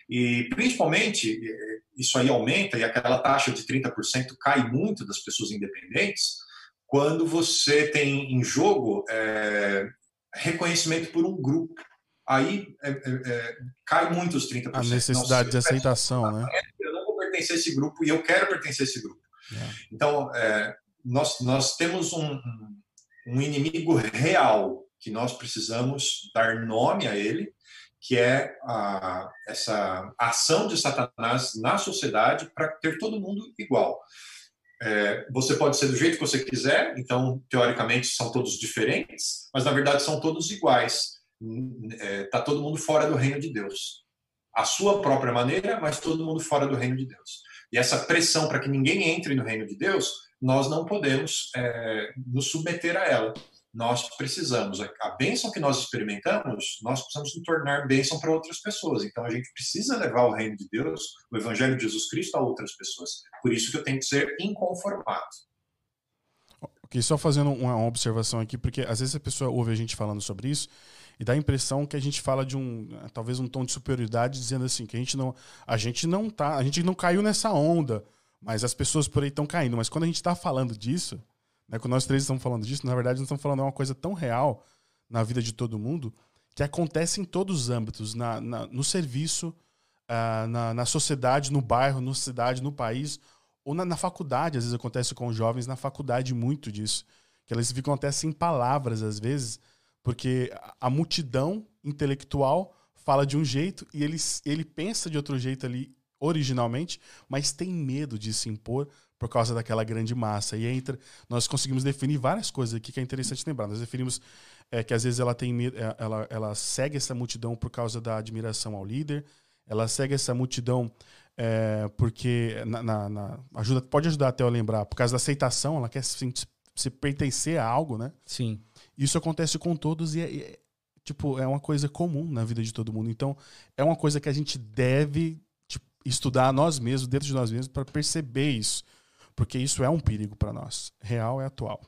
E, principalmente, é, isso aí aumenta e aquela taxa de 30% cai muito das pessoas independentes quando você tem em jogo é, reconhecimento por um grupo aí é, é, é, cai muito os 30%. A necessidade de aceitação, né? Eu não vou pertencer a esse grupo e eu quero pertencer a esse grupo. É. Então, nós, nós temos um, um inimigo real que nós precisamos dar nome a ele, que é a, essa ação de Satanás na sociedade para ter todo mundo igual. É, você pode ser do jeito que você quiser, então, teoricamente, são todos diferentes, mas na verdade são todos iguais está é, tá todo mundo fora do reino de Deus. A sua própria maneira, mas todo mundo fora do reino de Deus. E essa pressão para que ninguém entre no reino de Deus, nós não podemos é, nos submeter a ela. Nós precisamos, a bênção que nós experimentamos, nós precisamos nos tornar bênção para outras pessoas. Então a gente precisa levar o reino de Deus, o evangelho de Jesus Cristo a outras pessoas. Por isso que eu tenho que ser inconformado. Ok, só fazendo uma observação aqui, porque às vezes a pessoa ouve a gente falando sobre isso e dá a impressão que a gente fala de um talvez um tom de superioridade dizendo assim que a gente não a gente não tá a gente não caiu nessa onda mas as pessoas por aí estão caindo. Mas quando a gente está falando disso né quando nós três estamos falando disso na verdade nós estamos falando de uma coisa tão real na vida de todo mundo que acontece em todos os âmbitos na, na no serviço uh, na, na sociedade no bairro na cidade no país ou na, na faculdade. Às vezes acontece com os jovens na faculdade muito disso que eles ficam até sem palavras às vezes porque a multidão intelectual fala de um jeito e ele, ele pensa de outro jeito ali originalmente, mas tem medo de se impor por causa daquela grande massa. E entra, nós conseguimos definir várias coisas aqui que é interessante lembrar. Nós definimos é, que às vezes ela tem é, ela, ela segue essa multidão por causa da admiração ao líder, ela segue essa multidão é, porque na, na, na, ajuda, pode ajudar até eu lembrar, por causa da aceitação, ela quer se, se pertencer a algo, né? Sim. Isso acontece com todos e é, é, tipo, é uma coisa comum na vida de todo mundo. Então, é uma coisa que a gente deve estudar nós mesmos, dentro de nós mesmos, para perceber isso. Porque isso é um perigo para nós. Real é atual.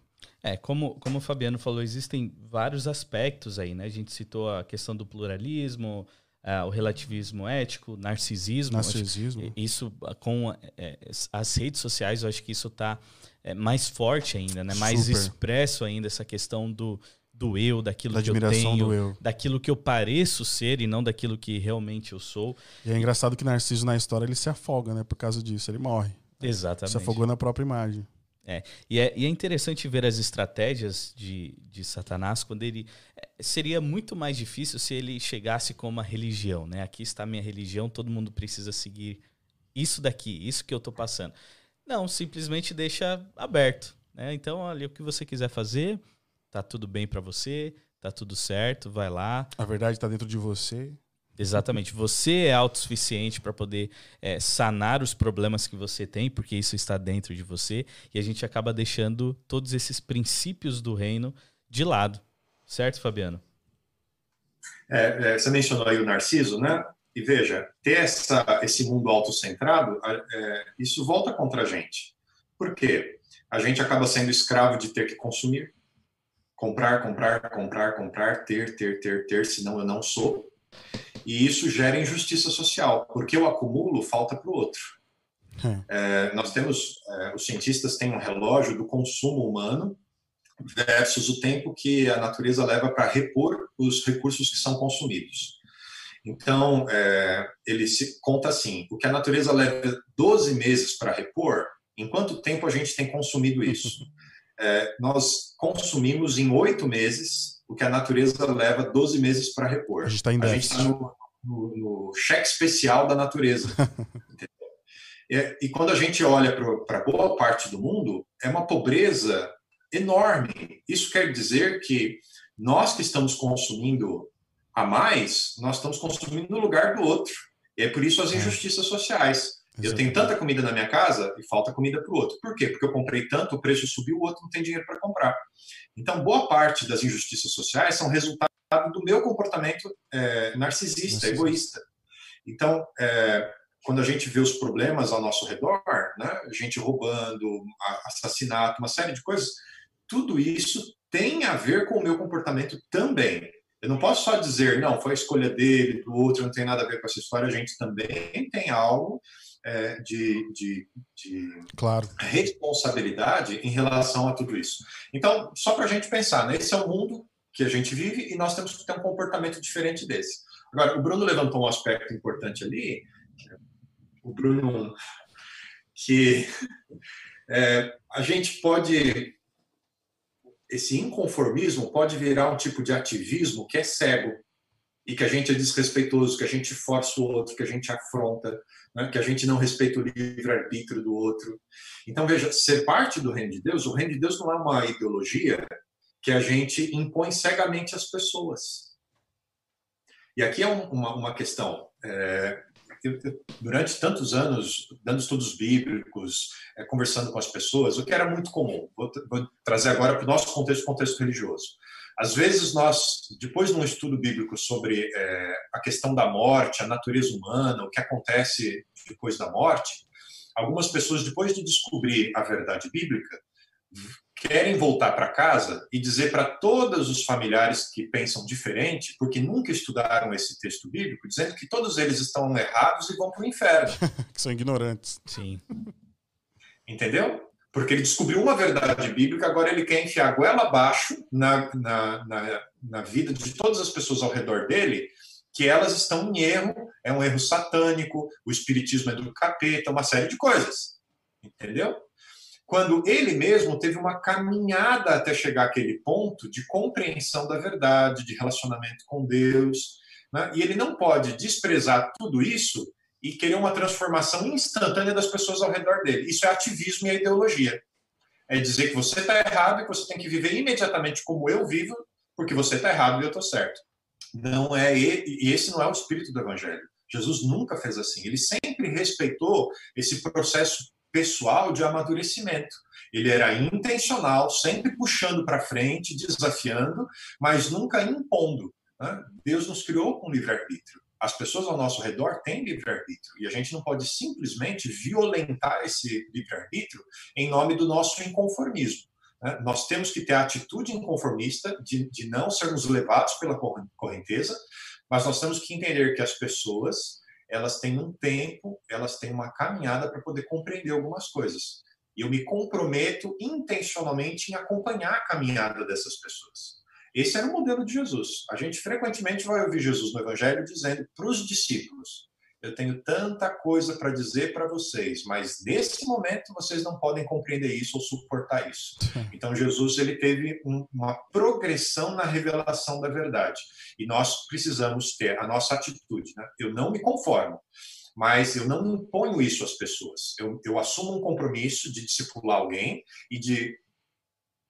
É, como, como o Fabiano falou, existem vários aspectos aí, né? A gente citou a questão do pluralismo, uh, o relativismo ético, narcisismo. Narcisismo. Isso, com é, as redes sociais, eu acho que isso está é, mais forte ainda, né? Mais Super. expresso ainda essa questão do, do eu, daquilo da que eu tenho, daquilo que eu pareço ser e não daquilo que realmente eu sou. E é engraçado que Narciso na história ele se afoga, né? Por causa disso, ele morre. Exatamente. Se afogou na própria imagem. É. E, é, e é interessante ver as estratégias de, de Satanás quando ele. É, seria muito mais difícil se ele chegasse com uma religião, né? Aqui está a minha religião, todo mundo precisa seguir isso daqui, isso que eu estou passando. Não, simplesmente deixa aberto. Né? Então, olha, o que você quiser fazer, tá tudo bem para você, tá tudo certo, vai lá. A verdade está dentro de você. Exatamente. Você é autossuficiente para poder é, sanar os problemas que você tem, porque isso está dentro de você. E a gente acaba deixando todos esses princípios do reino de lado. Certo, Fabiano? É, é, você mencionou aí o Narciso, né? E veja, ter essa, esse mundo autocentrado, é, isso volta contra a gente. Por quê? A gente acaba sendo escravo de ter que consumir, comprar, comprar, comprar, comprar, ter, ter, ter, ter, senão eu não sou. E isso gera injustiça social, porque eu acumulo, falta para o outro. Hum. É, nós temos, é, os cientistas têm um relógio do consumo humano versus o tempo que a natureza leva para repor os recursos que são consumidos. Então, é, ele se conta assim: o que a natureza leva 12 meses para repor, em quanto tempo a gente tem consumido isso? [laughs] É, nós consumimos em oito meses o que a natureza leva 12 meses para repor. A gente está tá no, no, no, cheque especial da natureza. [laughs] e, e, quando a gente olha para boa parte do mundo, é uma pobreza enorme. Isso quer dizer que nós que estamos consumindo a mais, nós estamos consumindo no lugar do outro. E é por isso as é. injustiças sociais. Eu tenho tanta comida na minha casa e falta comida para o outro. Por quê? Porque eu comprei tanto, o preço subiu, o outro não tem dinheiro para comprar. Então, boa parte das injustiças sociais são resultado do meu comportamento é, narcisista, egoísta. Então, é, quando a gente vê os problemas ao nosso redor, né, gente roubando, assassinato, uma série de coisas, tudo isso tem a ver com o meu comportamento também. Eu não posso só dizer, não, foi a escolha dele, do outro, não tem nada a ver com essa história, a gente também tem algo é, de, de, de claro. responsabilidade em relação a tudo isso. Então, só para a gente pensar, né, esse é o mundo que a gente vive e nós temos que ter um comportamento diferente desse. Agora, o Bruno levantou um aspecto importante ali, o Bruno, que é, a gente pode esse inconformismo pode virar um tipo de ativismo que é cego e que a gente é desrespeitoso, que a gente força o outro, que a gente afronta, né? que a gente não respeita o livre-arbítrio do outro. Então, veja, ser parte do reino de Deus, o reino de Deus não é uma ideologia que a gente impõe cegamente às pessoas. E aqui é uma, uma questão. É, eu, eu, durante tantos anos, dando estudos bíblicos, é, conversando com as pessoas, o que era muito comum, vou, vou trazer agora para o nosso contexto, contexto religioso. Às vezes nós, depois de um estudo bíblico sobre é, a questão da morte, a natureza humana, o que acontece depois da morte, algumas pessoas, depois de descobrir a verdade bíblica, querem voltar para casa e dizer para todos os familiares que pensam diferente, porque nunca estudaram esse texto bíblico, dizendo que todos eles estão errados e vão para o inferno. [laughs] que são ignorantes. Sim. Entendeu? Porque ele descobriu uma verdade bíblica, agora ele quer enfiar a goela abaixo na, na, na, na vida de todas as pessoas ao redor dele, que elas estão em erro, é um erro satânico, o espiritismo é do capeta, uma série de coisas. Entendeu? Quando ele mesmo teve uma caminhada até chegar àquele ponto de compreensão da verdade, de relacionamento com Deus, né? e ele não pode desprezar tudo isso e querer uma transformação instantânea das pessoas ao redor dele. Isso é ativismo e é ideologia. É dizer que você está errado e que você tem que viver imediatamente como eu vivo, porque você está errado e eu estou certo. Não é e esse não é o espírito do evangelho. Jesus nunca fez assim. Ele sempre respeitou esse processo pessoal de amadurecimento. Ele era intencional, sempre puxando para frente, desafiando, mas nunca impondo. Né? Deus nos criou com livre-arbítrio as pessoas ao nosso redor têm livre-arbítrio e a gente não pode simplesmente violentar esse livre-arbítrio em nome do nosso inconformismo. Né? Nós temos que ter a atitude inconformista de, de não sermos levados pela correnteza, mas nós temos que entender que as pessoas elas têm um tempo, elas têm uma caminhada para poder compreender algumas coisas. E eu me comprometo intencionalmente em acompanhar a caminhada dessas pessoas. Esse era o modelo de Jesus. A gente frequentemente vai ouvir Jesus no Evangelho dizendo para os discípulos: Eu tenho tanta coisa para dizer para vocês, mas nesse momento vocês não podem compreender isso ou suportar isso. Então Jesus ele teve um, uma progressão na revelação da verdade e nós precisamos ter a nossa atitude. Né? Eu não me conformo mas eu não imponho isso às pessoas. Eu, eu, assumo um compromisso de discipular alguém e de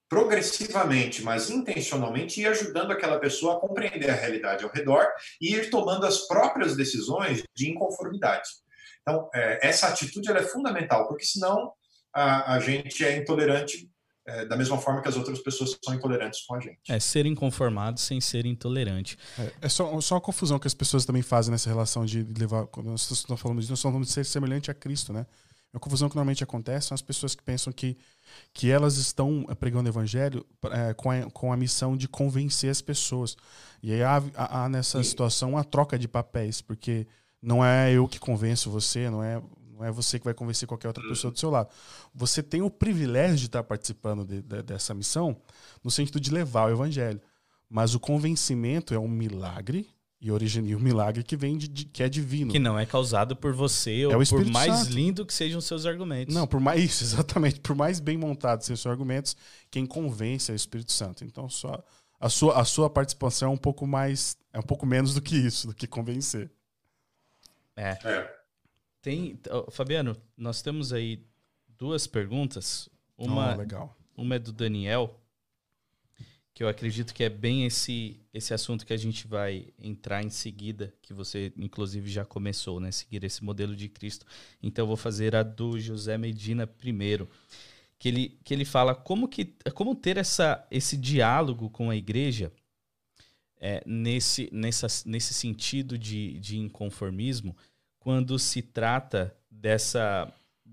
progressivamente, mas intencionalmente, ir ajudando aquela pessoa a compreender a realidade ao redor e ir tomando as próprias decisões de inconformidade. Então, é, essa atitude é fundamental, porque senão a, a gente é intolerante é, da mesma forma que as outras pessoas são intolerantes com a gente. É ser inconformado sem ser intolerante. É, é só, só a confusão que as pessoas também fazem nessa relação de levar. Quando nós estamos falando disso, nós estamos falando de ser semelhante a Cristo, né? A confusão que normalmente acontece são as pessoas que pensam que, que elas estão é, pregando o evangelho é, com, a, com a missão de convencer as pessoas. E aí há, há, há nessa situação uma troca de papéis, porque não é eu que convenço você, não é não é você que vai convencer qualquer outra pessoa do seu lado. Você tem o privilégio de estar participando de, de, dessa missão no sentido de levar o evangelho. Mas o convencimento é um milagre e origina o milagre que vem de, de, que é divino. Que não é causado por você ou é por mais Santo. lindo que sejam os seus argumentos. Não, por mais [laughs] isso, exatamente. Por mais bem montados sejam os seus argumentos, quem convence é o Espírito Santo. Então só a sua, a sua participação é um pouco mais. é um pouco menos do que isso, do que convencer. É. é. Tem, Fabiano, nós temos aí duas perguntas. Uma, oh, legal. uma é do Daniel, que eu acredito que é bem esse esse assunto que a gente vai entrar em seguida, que você inclusive já começou, né, seguir esse modelo de Cristo. Então eu vou fazer a do José Medina primeiro, que ele que ele fala como que como ter essa esse diálogo com a igreja é, nesse nessa, nesse sentido de, de inconformismo quando se trata dessa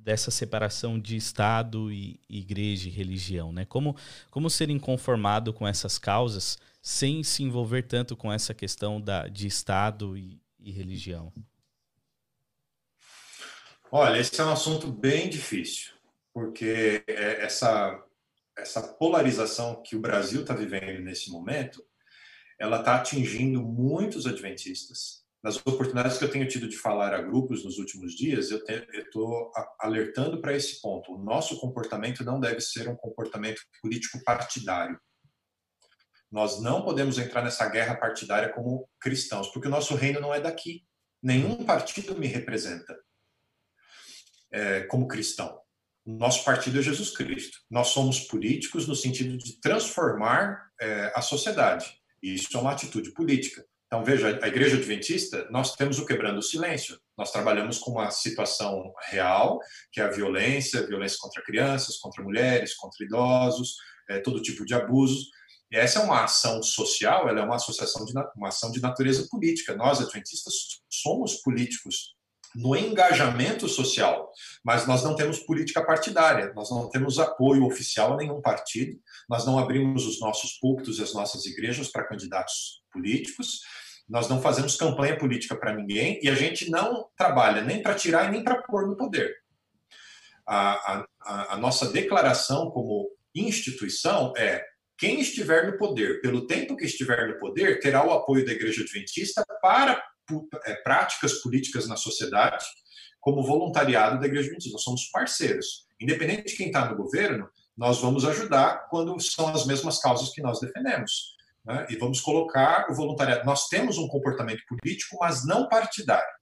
dessa separação de Estado e igreja e religião, né? Como, como ser inconformado com essas causas sem se envolver tanto com essa questão da, de Estado e, e religião? Olha, esse é um assunto bem difícil, porque é essa, essa polarização que o Brasil está vivendo nesse momento, ela está atingindo muitos adventistas, nas oportunidades que eu tenho tido de falar a grupos nos últimos dias, eu estou alertando para esse ponto. O nosso comportamento não deve ser um comportamento político partidário. Nós não podemos entrar nessa guerra partidária como cristãos, porque o nosso reino não é daqui. Nenhum partido me representa é, como cristão. O nosso partido é Jesus Cristo. Nós somos políticos no sentido de transformar é, a sociedade. Isso é uma atitude política. Então, veja, a Igreja Adventista, nós temos o quebrando o silêncio. Nós trabalhamos com uma situação real, que é a violência, violência contra crianças, contra mulheres, contra idosos, é, todo tipo de abusos. E essa é uma ação social, ela é uma associação de uma ação de natureza política. Nós, adventistas, somos políticos no engajamento social, mas nós não temos política partidária, nós não temos apoio oficial a nenhum partido, nós não abrimos os nossos púlpitos e as nossas igrejas para candidatos políticos, nós não fazemos campanha política para ninguém e a gente não trabalha nem para tirar e nem para pôr no poder. A, a, a nossa declaração como instituição é quem estiver no poder, pelo tempo que estiver no poder, terá o apoio da Igreja Adventista para é, práticas políticas na sociedade, como voluntariado da Igreja Adventista. Nós somos parceiros. Independente de quem está no governo, nós vamos ajudar quando são as mesmas causas que nós defendemos. Né? E vamos colocar o voluntariado. Nós temos um comportamento político, mas não partidário.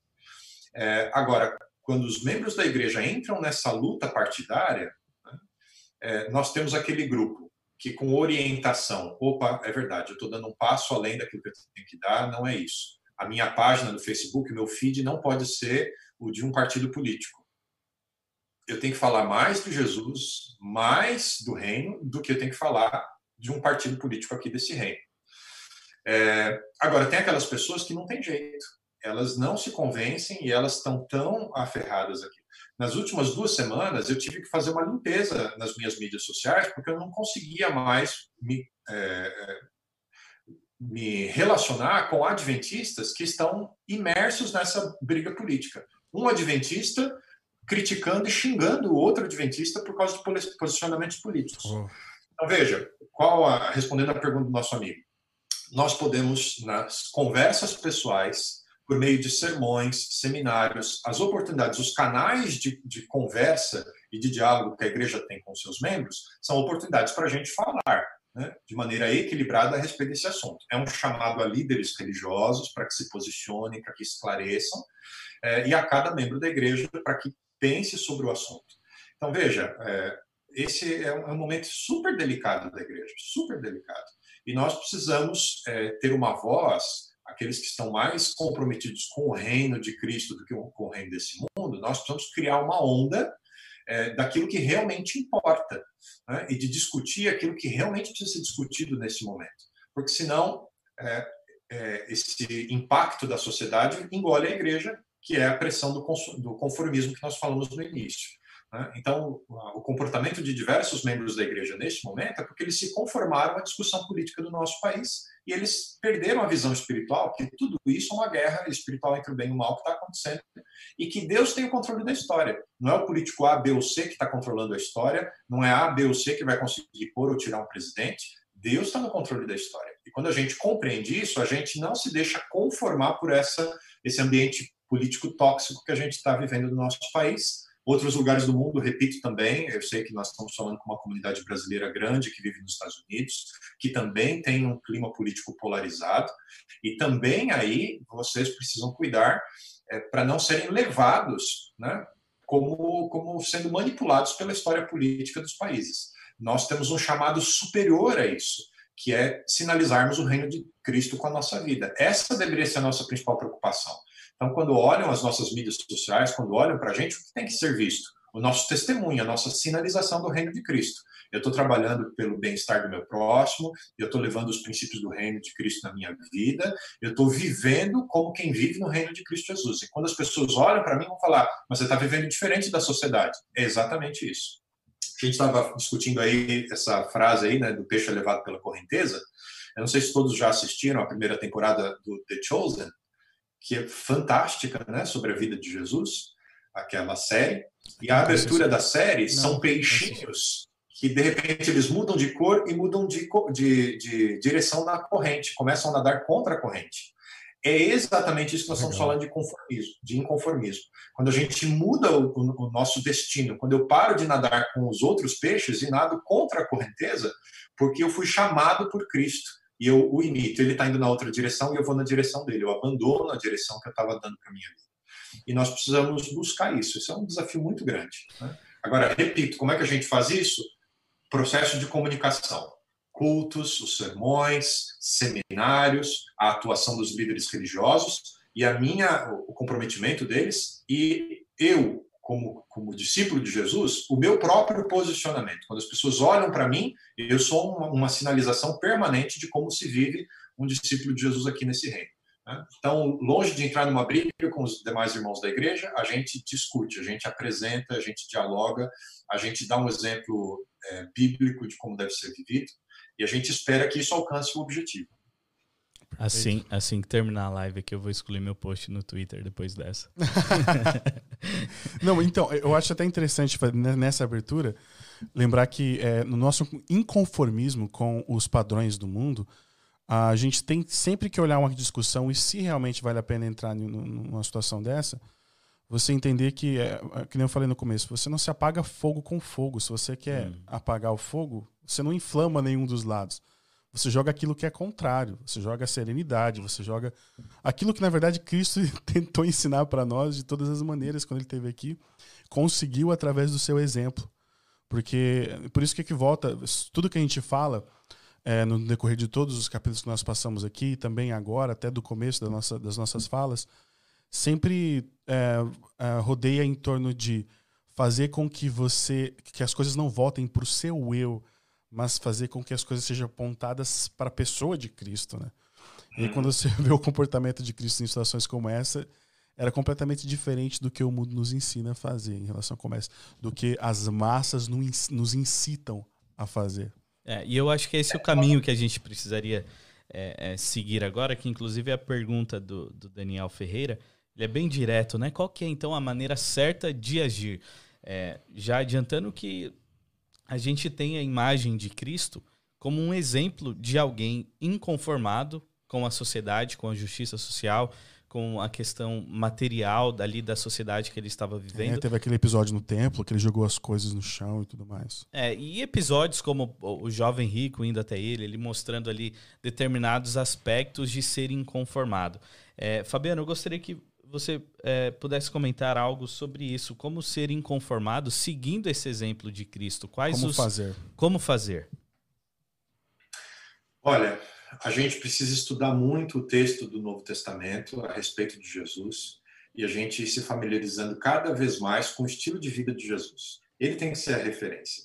É, agora, quando os membros da igreja entram nessa luta partidária, né, é, nós temos aquele grupo que, com orientação, opa, é verdade, eu estou dando um passo além daquilo que eu tenho que dar, não é isso. A minha página no Facebook, meu feed, não pode ser o de um partido político. Eu tenho que falar mais de Jesus, mais do reino, do que eu tenho que falar de um partido político aqui desse reino. É, agora, tem aquelas pessoas que não tem jeito, elas não se convencem e elas estão tão aferradas aqui. Nas últimas duas semanas, eu tive que fazer uma limpeza nas minhas mídias sociais, porque eu não conseguia mais me, é, é me relacionar com adventistas que estão imersos nessa briga política. Um adventista criticando e xingando o outro adventista por causa de posicionamentos políticos. Oh. Então, veja, qual a, respondendo à pergunta do nosso amigo, nós podemos, nas conversas pessoais, por meio de sermões, seminários, as oportunidades, os canais de, de conversa e de diálogo que a igreja tem com seus membros, são oportunidades para a gente falar né, de maneira equilibrada a respeito desse assunto. É um chamado a líderes religiosos para que se posicionem, para que esclareçam, é, e a cada membro da igreja para que pense sobre o assunto. Então, veja, é, esse é um, é um momento super delicado da igreja, super delicado. E nós precisamos é, ter uma voz, aqueles que estão mais comprometidos com o reino de Cristo do que com o reino desse mundo, nós precisamos criar uma onda é, daquilo que realmente importa né? e de discutir aquilo que realmente precisa ser discutido nesse momento. Porque senão é, é, esse impacto da sociedade engole a igreja, que é a pressão do, do conformismo que nós falamos no início. Né? Então, o comportamento de diversos membros da igreja neste momento é porque eles se conformaram à discussão política do nosso país e eles perderam a visão espiritual, que tudo isso é uma guerra espiritual entre o bem e o mal que está acontecendo e que Deus tem o controle da história. Não é o político A, B ou C que está controlando a história, não é A, B ou C que vai conseguir pôr ou tirar um presidente. Deus está no controle da história. E quando a gente compreende isso, a gente não se deixa conformar por essa, esse ambiente político tóxico que a gente está vivendo no nosso país Outros lugares do mundo, repito também, eu sei que nós estamos falando com uma comunidade brasileira grande que vive nos Estados Unidos, que também tem um clima político polarizado, e também aí vocês precisam cuidar é, para não serem levados né, como, como sendo manipulados pela história política dos países. Nós temos um chamado superior a isso, que é sinalizarmos o reino de Cristo com a nossa vida. Essa deveria ser a nossa principal preocupação então, quando olham as nossas mídias sociais, quando olham para a gente, o que tem que ser visto? O nosso testemunho, a nossa sinalização do reino de Cristo. Eu estou trabalhando pelo bem-estar do meu próximo, eu estou levando os princípios do reino de Cristo na minha vida, eu estou vivendo como quem vive no reino de Cristo Jesus. E quando as pessoas olham para mim, vão falar, mas você está vivendo diferente da sociedade. É exatamente isso. A gente estava discutindo aí essa frase aí, né, do peixe levado pela correnteza. Eu não sei se todos já assistiram a primeira temporada do The Chosen, que é fantástica, né, sobre a vida de Jesus, aquela série. E a abertura da série são peixinhos que de repente eles mudam de cor e mudam de, de, de direção na corrente, começam a nadar contra a corrente. É exatamente isso que nós estamos falando de conformismo, de inconformismo. Quando a gente muda o, o, nosso destino, quando eu paro de nadar com os outros peixes e nado contra a correnteza, porque eu fui chamado por Cristo e eu o imito. Ele está indo na outra direção e eu vou na direção dele. Eu abandono a direção que eu estava dando para minha vida. E nós precisamos buscar isso. Isso é um desafio muito grande. Né? Agora, repito, como é que a gente faz isso? Processo de comunicação. Cultos, os sermões, seminários, a atuação dos líderes religiosos e a minha, o comprometimento deles e eu, como, como discípulo de Jesus, o meu próprio posicionamento. Quando as pessoas olham para mim, eu sou uma, uma, sinalização permanente de como se vive um discípulo de Jesus aqui nesse reino. Né? Então, longe de entrar numa briga com os demais irmãos da igreja, a gente discute, a gente apresenta, a gente dialoga, a gente dá um exemplo é, bíblico de como deve ser vivido e a gente espera que isso alcance o objetivo. Assim, assim que terminar a live aqui, eu vou excluir meu post no Twitter depois dessa. [laughs] Não, então, eu acho até interessante nessa abertura lembrar que é, no nosso inconformismo com os padrões do mundo, a gente tem sempre que olhar uma discussão e se realmente vale a pena entrar numa situação dessa, você entender que, é, é, que nem eu falei no começo, você não se apaga fogo com fogo. Se você quer hum. apagar o fogo, você não inflama nenhum dos lados você joga aquilo que é contrário, você joga a serenidade, você joga aquilo que na verdade Cristo [laughs] tentou ensinar para nós de todas as maneiras quando ele esteve aqui, conseguiu através do seu exemplo. Porque por isso que aqui volta, tudo que a gente fala é, no decorrer de todos os capítulos que nós passamos aqui, também agora, até do começo da nossa, das nossas falas, sempre é, é, rodeia em torno de fazer com que você, que as coisas não voltem para o seu eu, mas fazer com que as coisas sejam apontadas para a pessoa de Cristo, né? E aí, quando você [laughs] vê o comportamento de Cristo em situações como essa, era completamente diferente do que o mundo nos ensina a fazer em relação a comércio, do que as massas nos incitam a fazer. É, e eu acho que esse é o caminho que a gente precisaria é, é, seguir agora, que inclusive é a pergunta do, do, Daniel Ferreira, ele é bem direto, né? Qual que é então a maneira certa de agir? É, já adiantando que a gente tem a imagem de Cristo como um exemplo de alguém inconformado com a sociedade, com a justiça social, com a questão material dali da sociedade que ele estava vivendo. É, teve aquele episódio no templo que ele jogou as coisas no chão e tudo mais. É, e episódios como o jovem rico indo até ele, ele mostrando ali determinados aspectos de ser inconformado. É, Fabiano, eu gostaria que você é, pudesse comentar algo sobre isso, como ser inconformado seguindo esse exemplo de Cristo. Quais como os, fazer? Como fazer? Olha, a gente precisa estudar muito o texto do Novo Testamento a respeito de Jesus e a gente ir se familiarizando cada vez mais com o estilo de vida de Jesus. Ele tem que ser a referência.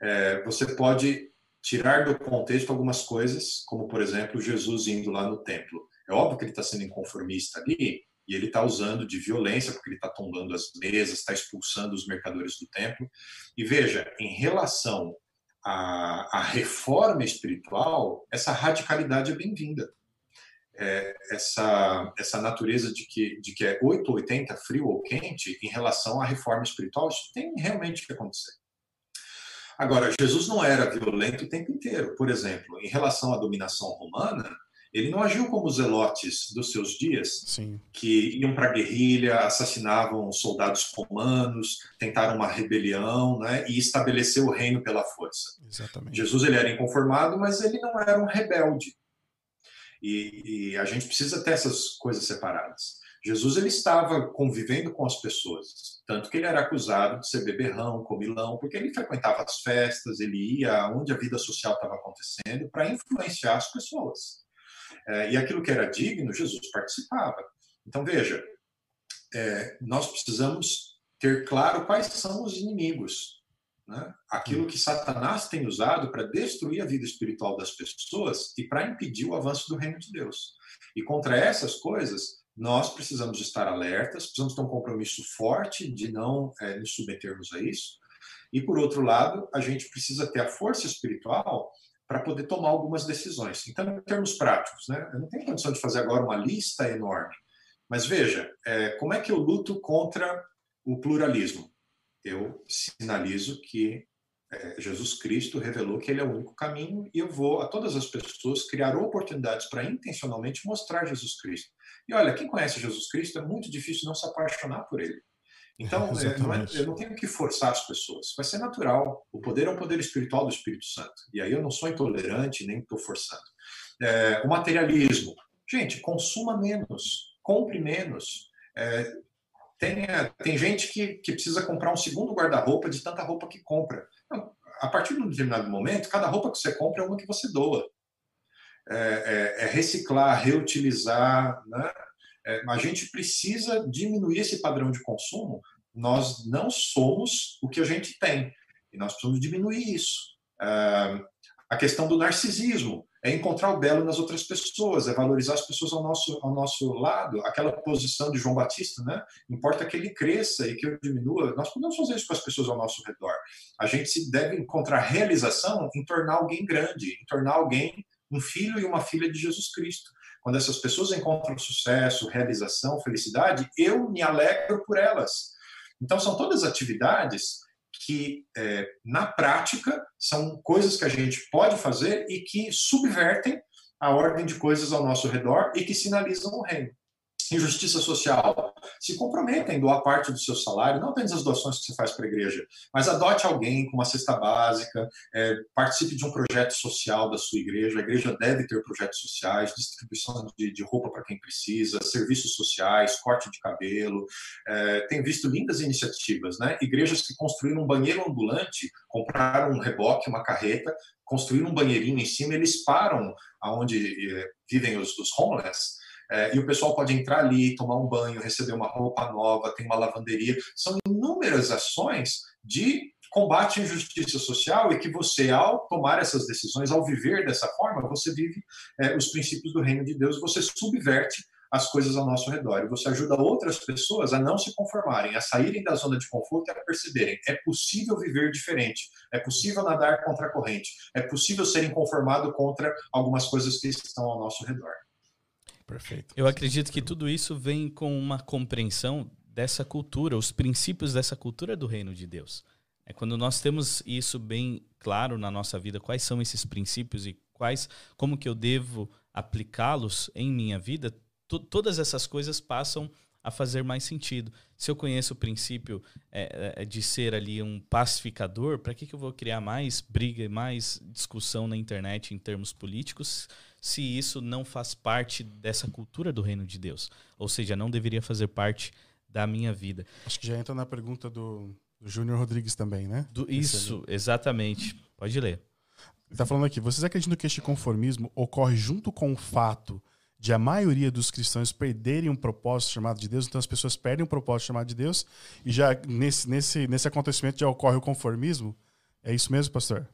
É, você pode tirar do contexto algumas coisas, como, por exemplo, Jesus indo lá no templo. É óbvio que ele está sendo inconformista ali, e ele está usando de violência, porque ele está tombando as mesas, está expulsando os mercadores do templo. E veja, em relação à, à reforma espiritual, essa radicalidade é bem-vinda. É, essa, essa natureza de que, de que é 8 ou 80, frio ou quente, em relação à reforma espiritual, isso tem realmente que acontecer. Agora, Jesus não era violento o tempo inteiro. Por exemplo, em relação à dominação romana, ele não agiu como os zelotes dos seus dias, Sim. que iam para a guerrilha, assassinavam soldados romanos, tentaram uma rebelião né, e estabeleceu o reino pela força. Exatamente. Jesus ele era inconformado, mas ele não era um rebelde. E, e a gente precisa ter essas coisas separadas. Jesus ele estava convivendo com as pessoas, tanto que ele era acusado de ser beberrão, comilão, porque ele frequentava as festas, ele ia onde a vida social estava acontecendo para influenciar as pessoas. É, e aquilo que era digno, Jesus participava. Então veja, é, nós precisamos ter claro quais são os inimigos. Né? Aquilo que Satanás tem usado para destruir a vida espiritual das pessoas e para impedir o avanço do reino de Deus. E contra essas coisas, nós precisamos estar alertas, precisamos ter um compromisso forte de não é, nos submetermos a isso. E, por outro lado, a gente precisa ter a força espiritual para poder tomar algumas decisões. Então, em termos práticos, né, eu não tenho condição de fazer agora uma lista enorme, mas veja, é, como é que eu luto contra o pluralismo? Eu sinalizo que é, Jesus Cristo revelou que ele é o único caminho e eu vou a todas as pessoas criar oportunidades para intencionalmente mostrar Jesus Cristo. E olha, quem conhece Jesus Cristo é muito difícil não se apaixonar por ele. Então, [laughs] é, não é, eu não tenho que forçar as pessoas, vai ser natural. O poder é um poder espiritual do Espírito Santo. E aí eu não sou intolerante, nem estou forçando. É, o materialismo. Gente, consuma menos, compre menos. É, tem, tem gente que, que precisa comprar um segundo guarda-roupa de tanta roupa que compra. A partir de um determinado momento, cada roupa que você compra é uma que você doa. É, é, é reciclar, reutilizar. Né? É, a gente precisa diminuir esse padrão de consumo. Nós não somos o que a gente tem e nós precisamos diminuir isso. É, a questão do narcisismo é encontrar o belo nas outras pessoas, é valorizar as pessoas ao nosso, ao nosso lado. Aquela posição de João Batista, né? Importa que ele cresça e que eu diminua. Nós podemos fazer isso com as pessoas ao nosso redor. A gente deve encontrar realização em tornar alguém grande, em tornar alguém um filho e uma filha de Jesus Cristo. Quando essas pessoas encontram sucesso, realização, felicidade, eu me alegro por elas. Então, são todas atividades que, é, na prática, são coisas que a gente pode fazer e que subvertem a ordem de coisas ao nosso redor e que sinalizam o reino injustiça social, se comprometem em doar parte do seu salário, não apenas as doações que você faz para a igreja, mas adote alguém com uma cesta básica, é, participe de um projeto social da sua igreja. A igreja deve ter projetos sociais, distribuição de, de roupa para quem precisa, serviços sociais, corte de cabelo. É, tem visto lindas iniciativas, né? Igrejas que construíram um banheiro ambulante, compraram um reboque, uma carreta, construíram um banheirinho em cima, eles param aonde é, vivem os, os homeless é, e o pessoal pode entrar ali, tomar um banho, receber uma roupa nova, tem uma lavanderia. São inúmeras ações de combate à injustiça social e que você, ao tomar essas decisões, ao viver dessa forma, você vive é, os princípios do reino de Deus, você subverte as coisas ao nosso redor. E você ajuda outras pessoas a não se conformarem, a saírem da zona de conforto e a perceberem: é possível viver diferente, é possível nadar contra a corrente, é possível ser inconformado contra algumas coisas que estão ao nosso redor. Perfeito. Eu acredito que tudo isso vem com uma compreensão dessa cultura, os princípios dessa cultura do reino de Deus. É quando nós temos isso bem claro na nossa vida, quais são esses princípios e quais, como que eu devo aplicá-los em minha vida, todas essas coisas passam a fazer mais sentido. Se eu conheço o princípio é, é, de ser ali um pacificador, para que, que eu vou criar mais briga e mais discussão na internet em termos políticos se isso não faz parte dessa cultura do reino de Deus? Ou seja, não deveria fazer parte da minha vida. Acho que já entra na pergunta do, do Júnior Rodrigues também, né? Do, isso, exatamente. Pode ler. Ele está falando aqui, vocês acreditam que este conformismo ocorre junto com o fato de a maioria dos cristãos perderem um propósito chamado de Deus, então as pessoas perdem um propósito chamado de Deus, e já nesse, nesse, nesse acontecimento já ocorre o conformismo. É isso mesmo, pastor?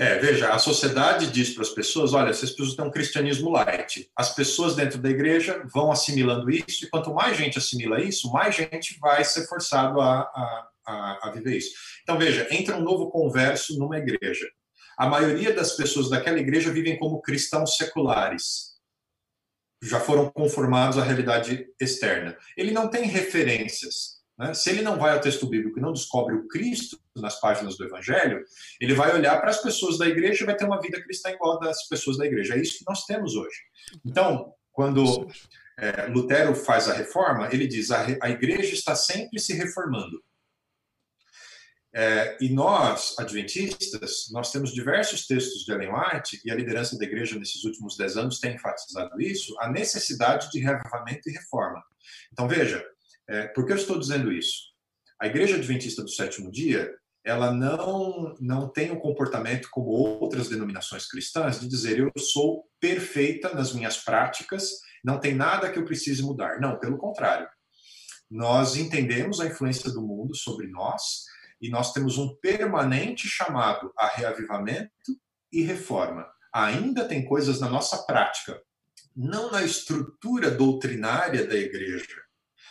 É, veja, a sociedade diz para as pessoas: olha, essas pessoas têm um cristianismo light. As pessoas dentro da igreja vão assimilando isso, e quanto mais gente assimila isso, mais gente vai ser forçado a, a, a, a viver isso. Então, veja, entra um novo converso numa igreja. A maioria das pessoas daquela igreja vivem como cristãos seculares. Já foram conformados à realidade externa. Ele não tem referências. Né? Se ele não vai ao texto bíblico e não descobre o Cristo nas páginas do Evangelho, ele vai olhar para as pessoas da igreja e vai ter uma vida cristã igual das pessoas da igreja. É isso que nós temos hoje. Então, quando é, Lutero faz a reforma, ele diz a, a igreja está sempre se reformando. É, e nós, adventistas, nós temos diversos textos de Ellen White, e a liderança da igreja nesses últimos dez anos tem enfatizado isso, a necessidade de reavivamento e reforma. Então, veja, é, por que eu estou dizendo isso? A Igreja Adventista do Sétimo Dia, ela não, não tem um comportamento como outras denominações cristãs de dizer eu sou perfeita nas minhas práticas, não tem nada que eu precise mudar. Não, pelo contrário. Nós entendemos a influência do mundo sobre nós e nós temos um permanente chamado a reavivamento e reforma. Ainda tem coisas na nossa prática, não na estrutura doutrinária da igreja,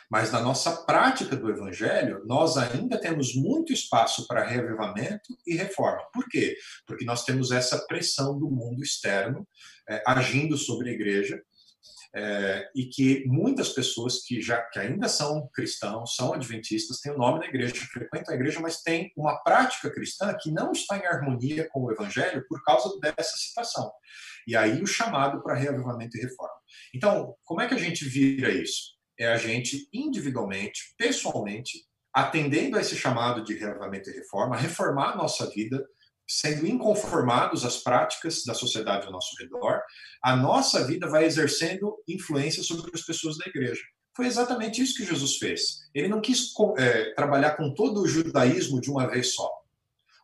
mas na nossa prática do evangelho, nós ainda temos muito espaço para reavivamento e reforma. Por quê? Porque nós temos essa pressão do mundo externo é, agindo sobre a igreja. É, e que muitas pessoas que já que ainda são cristãos, são adventistas, têm o nome da igreja, frequentam a igreja, mas têm uma prática cristã que não está em harmonia com o evangelho por causa dessa situação. E aí o chamado para reavivamento e reforma. Então, como é que a gente vira isso? É a gente individualmente, pessoalmente, atendendo a esse chamado de reavivamento e reforma, reformar a nossa vida, sendo inconformados às práticas da sociedade ao nosso redor, a nossa vida vai exercendo influência sobre as pessoas da igreja. Foi exatamente isso que Jesus fez. Ele não quis é, trabalhar com todo o judaísmo de uma vez só.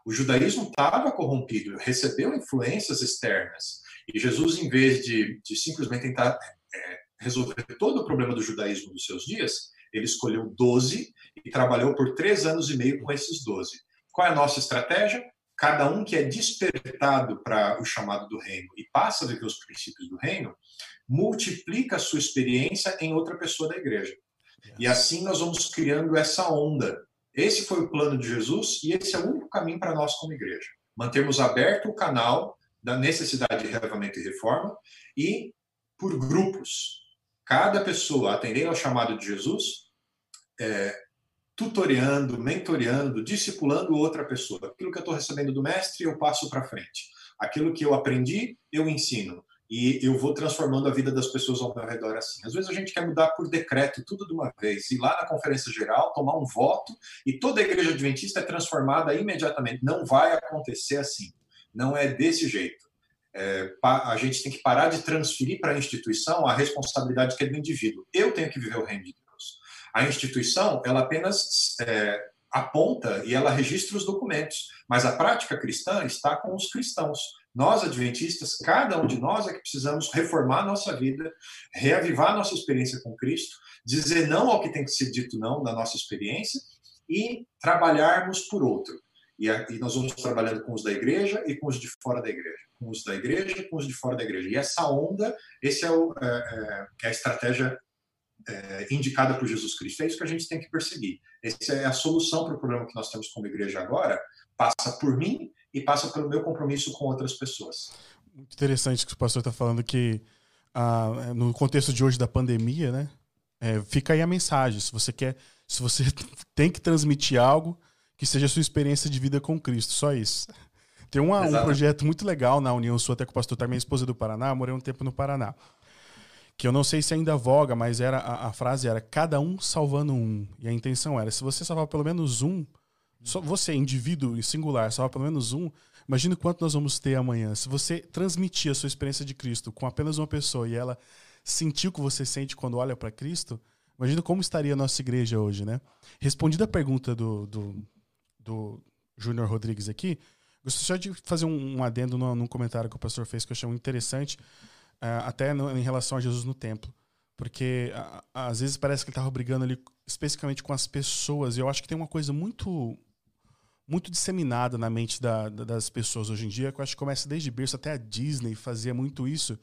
O judaísmo estava corrompido, recebeu influências externas. E Jesus, em vez de, de simplesmente tentar é, resolver todo o problema do judaísmo dos seus dias, ele escolheu 12 e trabalhou por três anos e meio com esses 12. Qual é a nossa estratégia? Cada um que é despertado para o chamado do reino e passa a viver os princípios do reino, multiplica a sua experiência em outra pessoa da igreja. E assim nós vamos criando essa onda. Esse foi o plano de Jesus e esse é o único caminho para nós como igreja. Mantermos aberto o canal da necessidade de reavamento e reforma e por grupos, cada pessoa atendendo ao chamado de Jesus, é, tutoriando, mentoreando, discipulando outra pessoa. Aquilo que eu estou recebendo do mestre, eu passo para frente. Aquilo que eu aprendi, eu ensino. E eu vou transformando a vida das pessoas ao meu redor assim. Às vezes a gente quer mudar por decreto tudo de uma vez, ir lá na conferência geral, tomar um voto, e toda a igreja adventista é transformada imediatamente. Não vai acontecer assim. Não é desse jeito é, a gente tem que parar de transferir para a instituição a responsabilidade que é do indivíduo. Eu tenho que viver o reino de Deus. A instituição, ela apenas é, aponta e ela registra os documentos, mas a prática cristã está com os cristãos. Nós, adventistas, cada um de nós é que precisamos reformar nossa vida, reavivar nossa experiência com Cristo, dizer não ao que tem que ser dito não na nossa experiência e trabalharmos por outro. E, e nós vamos trabalhando com os da igreja e com os de fora da igreja com os da igreja com os de fora da igreja. E essa onda, esse é, o, é, é, é a estratégia é, indicada por Jesus Cristo. É isso que a gente tem que perseguir. Essa é a solução para o problema que nós temos como igreja agora. Passa por mim e passa pelo meu compromisso com outras pessoas. Muito interessante que o pastor está falando que ah, no contexto de hoje da pandemia, né? É, fica aí a mensagem. Se você quer, se você [laughs] tem que transmitir algo, que seja a sua experiência de vida com Cristo. Só isso. Tem uma, um projeto muito legal na União Sul, até com o pastor minha esposa do Paraná, morei um tempo no Paraná. Que eu não sei se ainda voga, mas era a, a, frase era cada um salvando um. E a intenção era, se você salvar pelo menos um, só você, indivíduo singular, salvar pelo menos um, imagine quanto nós vamos ter amanhã. Se você transmitir a sua experiência de Cristo com apenas uma pessoa e ela sentir o que você sente quando olha para Cristo, imagina como estaria a nossa igreja hoje, né? Respondida a pergunta do, do, do Júnior Rodrigues aqui, Gostaria de fazer um, um adendo no, num comentário que o pastor fez que eu achei interessante. é, até no, em relação a Jesus no templo. Porque às vezes parece que ele estava brigando ali especificamente com as pessoas. E eu acho que tem uma coisa muito muito disseminada na mente da, da, das pessoas hoje em dia, que eu acho que começa desde berço, até a Disney fazia muito isso.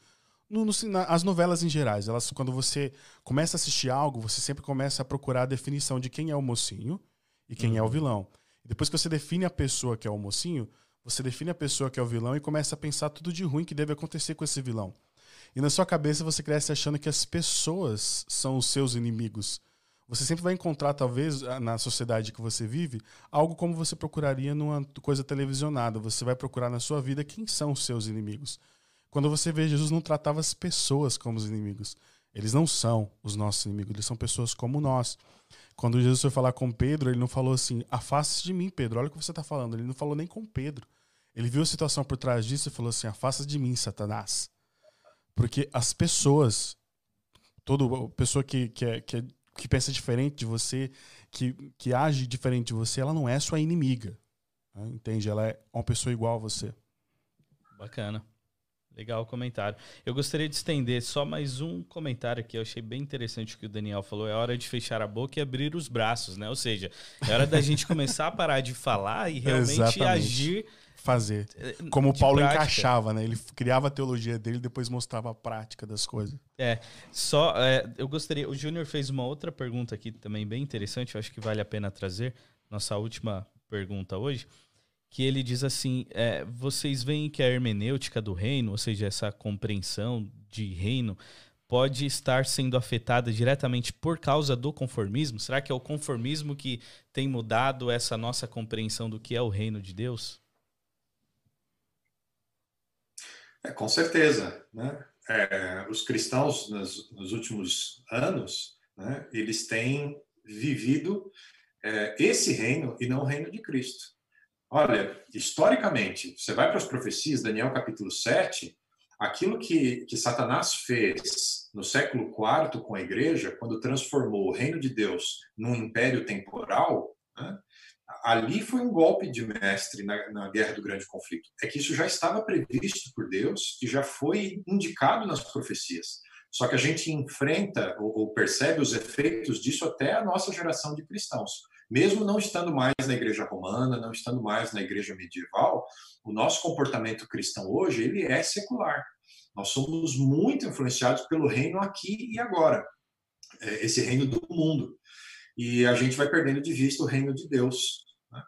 No, no, na, as novelas em gerais, elas, quando você começa a assistir algo, você sempre começa a procurar a definição de quem é o mocinho e quem uhum. é o uhum. vilão. E depois que você define a pessoa que é o mocinho, você define a pessoa que é o vilão e começa a pensar tudo de ruim que deve acontecer com esse vilão. E na sua cabeça você cresce achando que as pessoas são os seus inimigos. Você sempre vai encontrar, talvez, na sociedade que você vive, algo como você procuraria numa coisa televisionada. Você vai procurar na sua vida quem são os seus inimigos. Quando você vê, Jesus não tratava as pessoas como os inimigos. Eles não são os nossos inimigos, eles são pessoas como nós. Quando Jesus foi falar com Pedro, ele não falou assim: afaste de mim, Pedro, olha o que você está falando. Ele não falou nem com Pedro. Ele viu a situação por trás disso e falou assim: afasta de mim, Satanás. Porque as pessoas, toda pessoa que, que, é, que, é, que pensa diferente de você, que, que age diferente de você, ela não é sua inimiga. Né? Entende? Ela é uma pessoa igual a você. Bacana. Legal o comentário. Eu gostaria de estender só mais um comentário aqui. Eu achei bem interessante o que o Daniel falou. É hora de fechar a boca e abrir os braços, né? Ou seja, é hora da gente começar a parar de falar e [laughs] realmente Exatamente. agir. Fazer. Eh, Como o Paulo prática. encaixava, né? Ele criava a teologia dele e depois mostrava a prática das coisas. É. Só, é, eu gostaria. O Júnior fez uma outra pergunta aqui também bem interessante. Eu acho que vale a pena trazer. Nossa última pergunta hoje que ele diz assim: é, vocês veem que a hermenêutica do reino, ou seja, essa compreensão de reino, pode estar sendo afetada diretamente por causa do conformismo? Será que é o conformismo que tem mudado essa nossa compreensão do que é o reino de Deus? É, com certeza. Né? É, os cristãos, nos, nos últimos anos, né, eles têm vivido é, esse reino e não o reino de Cristo. Olha, historicamente, você vai para as profecias, Daniel capítulo 7, aquilo que, que Satanás fez no século IV com a igreja, quando transformou o reino de Deus num império temporal, né, ali foi um golpe de mestre na, na, guerra do grande conflito. É que isso já estava previsto por Deus e já foi indicado nas profecias. Só que a gente enfrenta ou, ou percebe os efeitos disso até a nossa geração de cristãos mesmo não estando mais na igreja romana, não estando mais na igreja medieval, o nosso comportamento cristão hoje, ele é secular. Nós somos muito influenciados pelo reino aqui e agora, é, esse reino do mundo. E a gente vai perdendo de vista o reino de Deus. Né?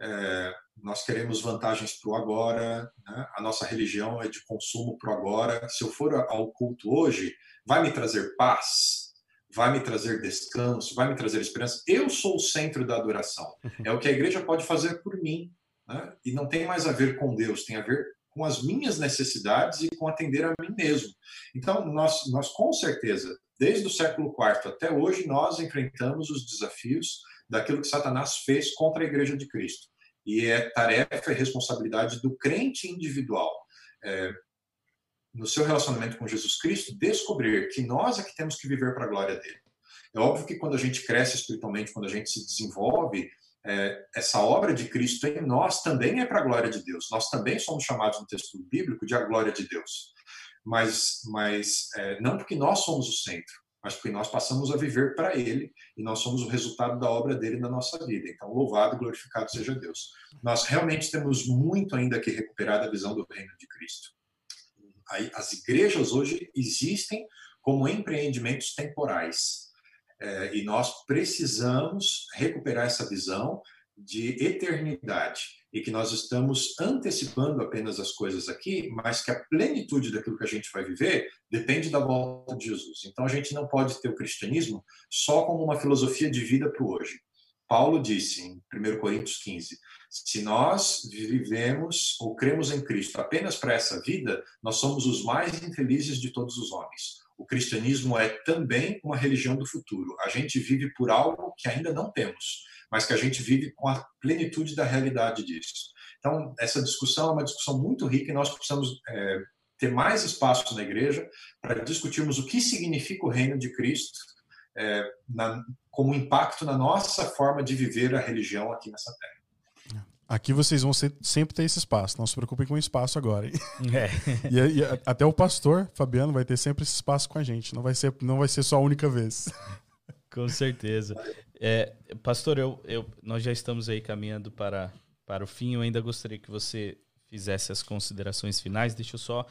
É, nós queremos vantagens para o agora, né? a nossa religião é de consumo para o agora. Se eu for ao culto hoje, vai me trazer paz? Vai me trazer descanso, vai me trazer esperança. Eu sou o centro da adoração. [laughs] É o que a igreja pode fazer por mim. Né? E não tem mais a ver com Deus, tem a ver com as minhas necessidades e com atender a mim mesmo. Então, nós, nós com certeza, desde o século IV até hoje, nós enfrentamos os desafios daquilo que Satanás fez contra a igreja de Cristo. E é tarefa e responsabilidade do crente individual. É, no seu relacionamento com Jesus Cristo, descobrir que nós é que temos que viver para a glória dele. É óbvio que quando a gente cresce espiritualmente, quando a gente se desenvolve, é, essa obra de Cristo em nós também é para a glória de Deus. Nós também somos chamados no texto bíblico de a glória de Deus. Mas, mas é, não porque nós somos o centro, mas porque nós passamos a viver para Ele e nós somos o resultado da obra dele na nossa vida. Então, louvado e glorificado seja Deus. Nós realmente temos muito ainda que recuperar da visão do reino de Cristo as igrejas hoje existem como empreendimentos temporais. É, e nós precisamos recuperar essa visão de eternidade e que nós estamos antecipando apenas as coisas aqui, mas que a plenitude daquilo que a gente vai viver depende da volta de Jesus. Então a gente não pode ter o cristianismo só como uma filosofia de vida para o hoje. Paulo disse em 1 Coríntios 15: se nós vivemos ou cremos em Cristo apenas para essa vida, nós somos os mais infelizes de todos os homens. O cristianismo é também uma religião do futuro. A gente vive por algo que ainda não temos, mas que a gente vive com a plenitude da realidade disso. Então, essa discussão é uma discussão muito rica e nós precisamos é, ter mais espaço na igreja para discutirmos o que significa o reino de Cristo é, na, como impacto na nossa forma de viver a religião aqui nessa terra. Aqui vocês vão ser, sempre ter esse espaço. Não se preocupem com o espaço agora. Hein? [laughs] É. [laughs] e, e, até o pastor Fabiano vai ter sempre esse espaço com a gente. Não vai ser, não vai ser só a única vez. [laughs] Com certeza. É, pastor, eu, eu, nós já estamos aí caminhando para, para o fim. Eu ainda gostaria que você fizesse as considerações finais. Deixa eu só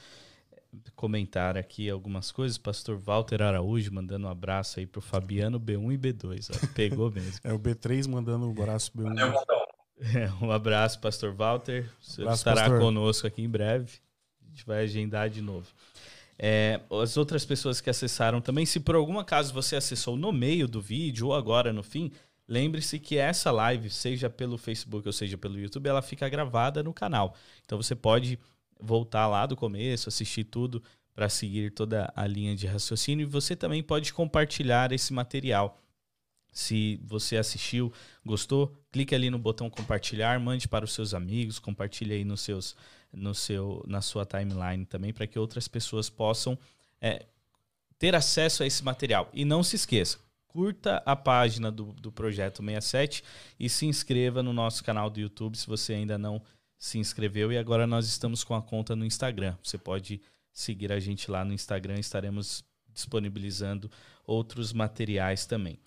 comentar aqui algumas coisas. Pastor Walter Araújo mandando um abraço aí para o Fabiano B1 e B2. Ó, pegou mesmo. [laughs] é o B3 mandando um abraço B1. É, um abraço, Pastor Walter. Você abraço, estará pastor. conosco aqui em breve. A gente vai agendar de novo. É, as outras pessoas que acessaram também, se por algum acaso você acessou no meio do vídeo ou agora no fim, lembre-se que essa live, seja pelo Facebook ou seja pelo YouTube, ela fica gravada no canal. Então você pode voltar lá do começo, assistir tudo para seguir toda a linha de raciocínio e você também pode compartilhar esse material. Se você assistiu, gostou, clique ali no botão compartilhar, mande para os seus amigos, compartilhe aí nos seus no seu, na sua timeline também, para que outras pessoas possam é, ter acesso a esse material. E não se esqueça, curta a página do, do Projeto 67 e se inscreva no nosso canal do YouTube se você ainda não inscreveu. E agora nós estamos com a conta no Instagram. Você pode seguir a gente lá no Instagram, estaremos disponibilizando outros materiais também.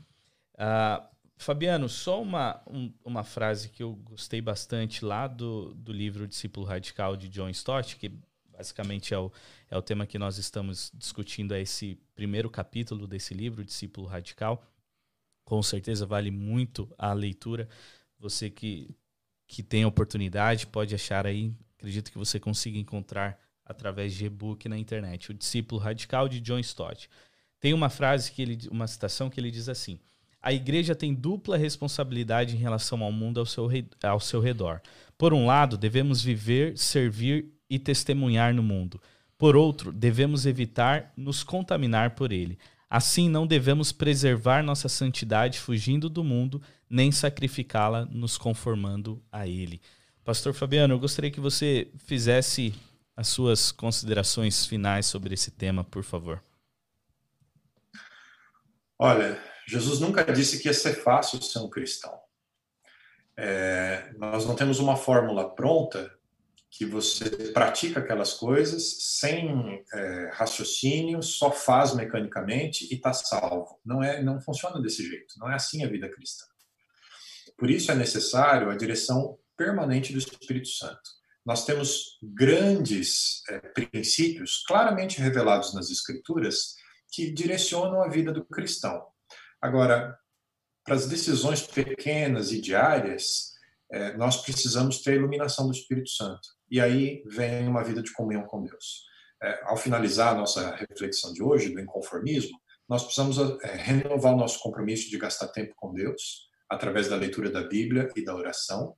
Uh, Fabiano, só uma, um, uma frase que eu gostei bastante lá do, do livro Discípulo Radical de John Stott, que basicamente é o, é o tema que nós estamos discutindo, é esse primeiro capítulo desse livro, Discípulo Radical. Com certeza vale muito a leitura. Você que, que tem oportunidade pode achar aí, acredito que você consiga encontrar através de e-book na internet, o Discípulo Radical de John Stott. Tem uma frase que ele, uma citação que ele diz assim: a igreja tem dupla responsabilidade em relação ao mundo ao seu, ao seu redor. Por um lado, devemos viver, servir e testemunhar no mundo. Por outro, devemos evitar nos contaminar por ele. Assim, não devemos preservar nossa santidade fugindo do mundo, nem sacrificá-la nos conformando a ele. Pastor Fabiano, eu gostaria que você fizesse as suas considerações finais sobre esse tema, por favor. Olha, Jesus nunca disse que ia ser fácil ser um cristão. É, nós não temos uma fórmula pronta que você pratica aquelas coisas sem é, raciocínio, só faz mecanicamente e está salvo. Não é, não funciona desse jeito. Não é assim a vida cristã. Por isso é necessário a direção permanente do Espírito Santo. Nós temos grandes é, princípios claramente revelados nas Escrituras que direcionam a vida do cristão. Agora, para as decisões pequenas e diárias, é, nós precisamos ter a iluminação do Espírito Santo. E aí vem uma vida de comunhão com Deus. É, ao finalizar a nossa reflexão de hoje, do inconformismo, nós precisamos é, renovar o nosso compromisso de gastar tempo com Deus, através da leitura da Bíblia e da oração,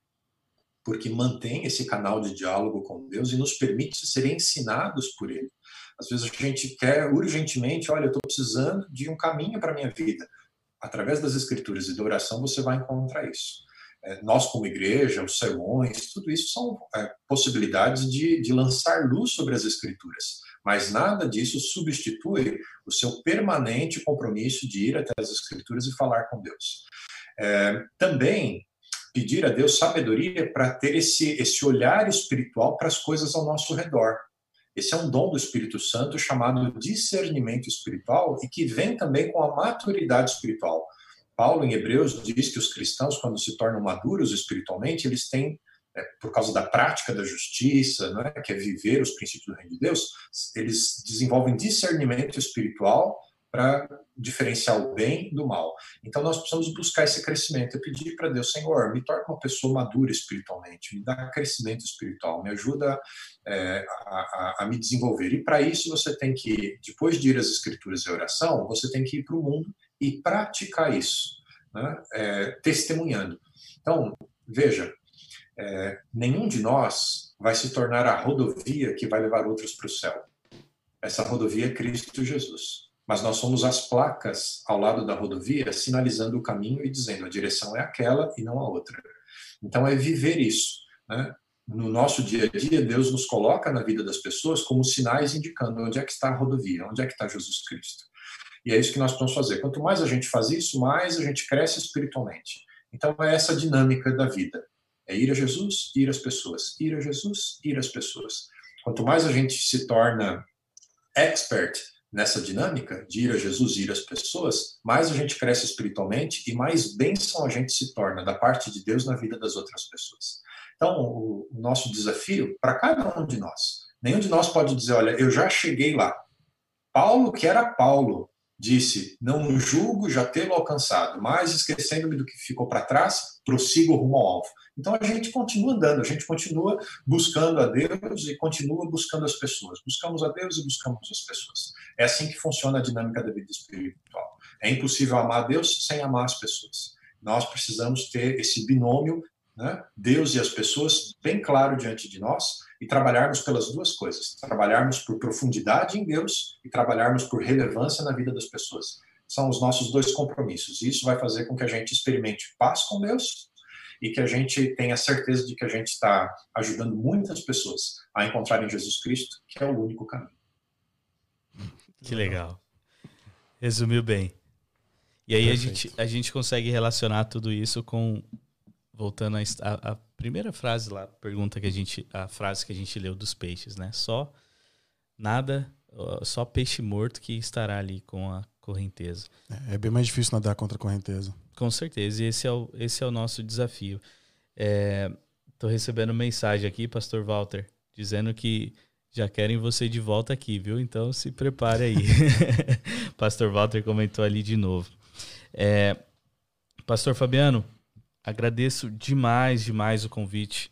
porque mantém esse canal de diálogo com Deus e nos permite ser ensinados por Ele. Às vezes a gente quer urgentemente, olha, eu estou precisando de um caminho para a minha vida através das escrituras e da oração, você vai encontrar isso. É, nós, como igreja, os sermões, tudo isso são é, possibilidades de, de lançar luz sobre as escrituras. Mas nada disso substitui o seu permanente compromisso de ir até as escrituras e falar com Deus. É, também pedir a Deus sabedoria para ter esse, esse olhar espiritual para as coisas ao nosso redor. Esse é um dom do Espírito Santo chamado discernimento espiritual e que vem também com a maturidade espiritual. Paulo, em Hebreus, diz que os cristãos, quando se tornam maduros espiritualmente, eles têm, é, por causa da prática da justiça, né, que é viver os princípios do reino de Deus, eles desenvolvem discernimento espiritual para diferenciar o bem do mal. Então nós precisamos buscar esse crescimento e pedir para Deus, Senhor, me torne uma pessoa madura espiritualmente, me dá crescimento espiritual, me ajuda é, a, a, a, me desenvolver. E para isso você tem que, depois de ir às escrituras e oração, você tem que ir para o mundo e praticar isso, né? é, testemunhando. Então, veja, é, nenhum de nós vai se tornar a rodovia que vai levar outros para o céu. Essa rodovia é Cristo Jesus mas nós somos as placas ao lado da rodovia sinalizando o caminho e dizendo a direção é aquela e não a outra. Então é viver isso. Né? No nosso dia a dia, Deus nos coloca na vida das pessoas como sinais indicando onde é que está a rodovia, onde é que está Jesus Cristo. E é isso que nós vamos fazer. Quanto mais a gente faz isso, mais a gente cresce espiritualmente. Então é essa dinâmica da vida. É ir a Jesus, ir às pessoas. Ir a Jesus, ir às pessoas. Quanto mais a gente se torna expert nessa dinâmica de ir a Jesus, ir às pessoas, mais a gente cresce espiritualmente e mais bênção a gente se torna da parte de Deus na vida das outras pessoas. Então, o, nosso desafio para cada um de nós, nenhum de nós pode dizer, olha, eu já cheguei lá. Paulo, que era Paulo, disse: Não julgo já tê-lo alcançado, mas esquecendo-me do que ficou para trás, prossigo rumo ao alvo. Então a gente continua andando, a gente continua buscando a Deus e continua buscando as pessoas. Buscamos a Deus e buscamos as pessoas. É assim que funciona a dinâmica da vida espiritual. É impossível amar a Deus sem amar as pessoas. Nós precisamos ter esse binômio, né? Deus e as pessoas, bem claro diante de nós e trabalharmos pelas duas coisas: trabalharmos por profundidade em Deus e trabalharmos por relevância na vida das pessoas. São os nossos dois compromissos. Isso vai fazer com que a gente experimente paz com Deus e que a gente tenha certeza de que a gente está ajudando muitas pessoas a encontrarem Jesus Cristo, que é o único caminho. Que legal. Resumiu bem. E aí a gente, a gente consegue relacionar tudo isso com voltando à primeira frase lá, pergunta que a gente, a frase que a gente leu dos peixes, né? Só nada, só peixe morto que estará ali com a correnteza. É, é bem mais difícil nadar contra a correnteza. Com certeza, e esse é o, esse é o nosso desafio. Estou é, recebendo mensagem aqui, Pastor Walter, dizendo que já querem você de volta aqui, viu? Então se prepare aí. [laughs] Pastor Walter comentou ali de novo. É, Pastor Fabiano, agradeço demais, demais o convite,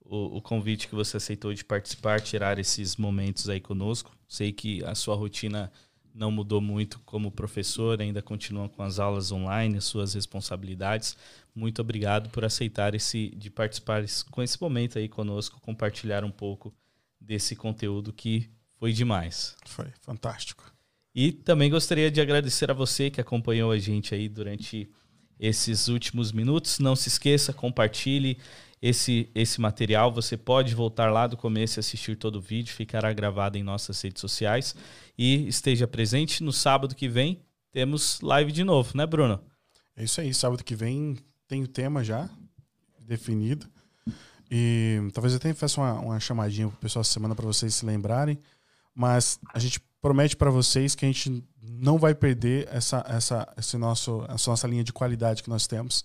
o, o, convite que você aceitou de participar, tirar esses momentos aí conosco. Sei que a sua rotina não mudou muito como professor, ainda continua com as aulas online, as suas responsabilidades. Muito obrigado por aceitar esse, de participar com esse momento aí conosco, compartilhar um pouco desse conteúdo que foi demais. Foi fantástico. E também gostaria de agradecer a você que acompanhou a gente aí durante esses últimos minutos. Não se esqueça, compartilhe esse, esse material. Você pode voltar lá do começo e assistir todo o vídeo, ficará gravado em nossas redes sociais. E esteja presente no sábado que vem. Temos live de novo, né, Bruno? É isso aí. Sábado que vem tem o tema já definido. E talvez eu até faça uma, uma chamadinha pro pessoal essa semana para vocês se lembrarem. Mas a gente promete para vocês que a gente não vai perder essa, essa, esse nosso, essa nossa linha de qualidade que nós temos,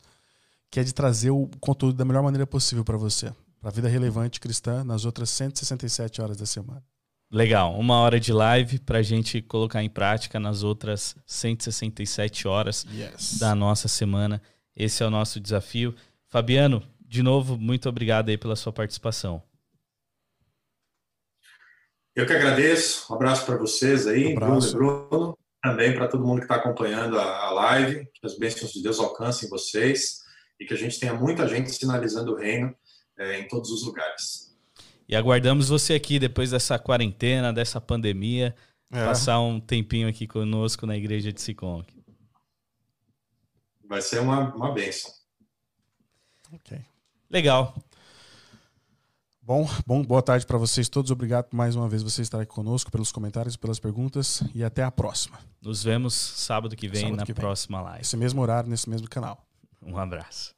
que é de trazer o conteúdo da melhor maneira possível para você, para a vida relevante cristã nas outras 167 horas da semana. Legal, uma hora de live para a gente colocar em prática nas outras 167 horas yes. da nossa semana. Esse é o nosso desafio. Fabiano, de novo, muito obrigado aí pela sua participação. Eu que agradeço. Um abraço para vocês aí, um Bruno e Bruno. Também para todo mundo que está acompanhando a, a live. Que as bênçãos de Deus alcancem vocês e que a gente tenha muita gente sinalizando o reino é, em todos os lugares. E aguardamos você aqui depois dessa quarentena, dessa pandemia, é. passar um tempinho aqui conosco na igreja de Sicom. Vai ser uma, uma bênção. Ok. Legal. Bom, bom, boa tarde para vocês todos. Obrigado mais uma vez você estar aqui conosco, pelos comentários, pelas perguntas e até a próxima. Nos vemos sábado que vem sábado na que vem. próxima live. Esse mesmo horário, nesse mesmo canal. Um abraço.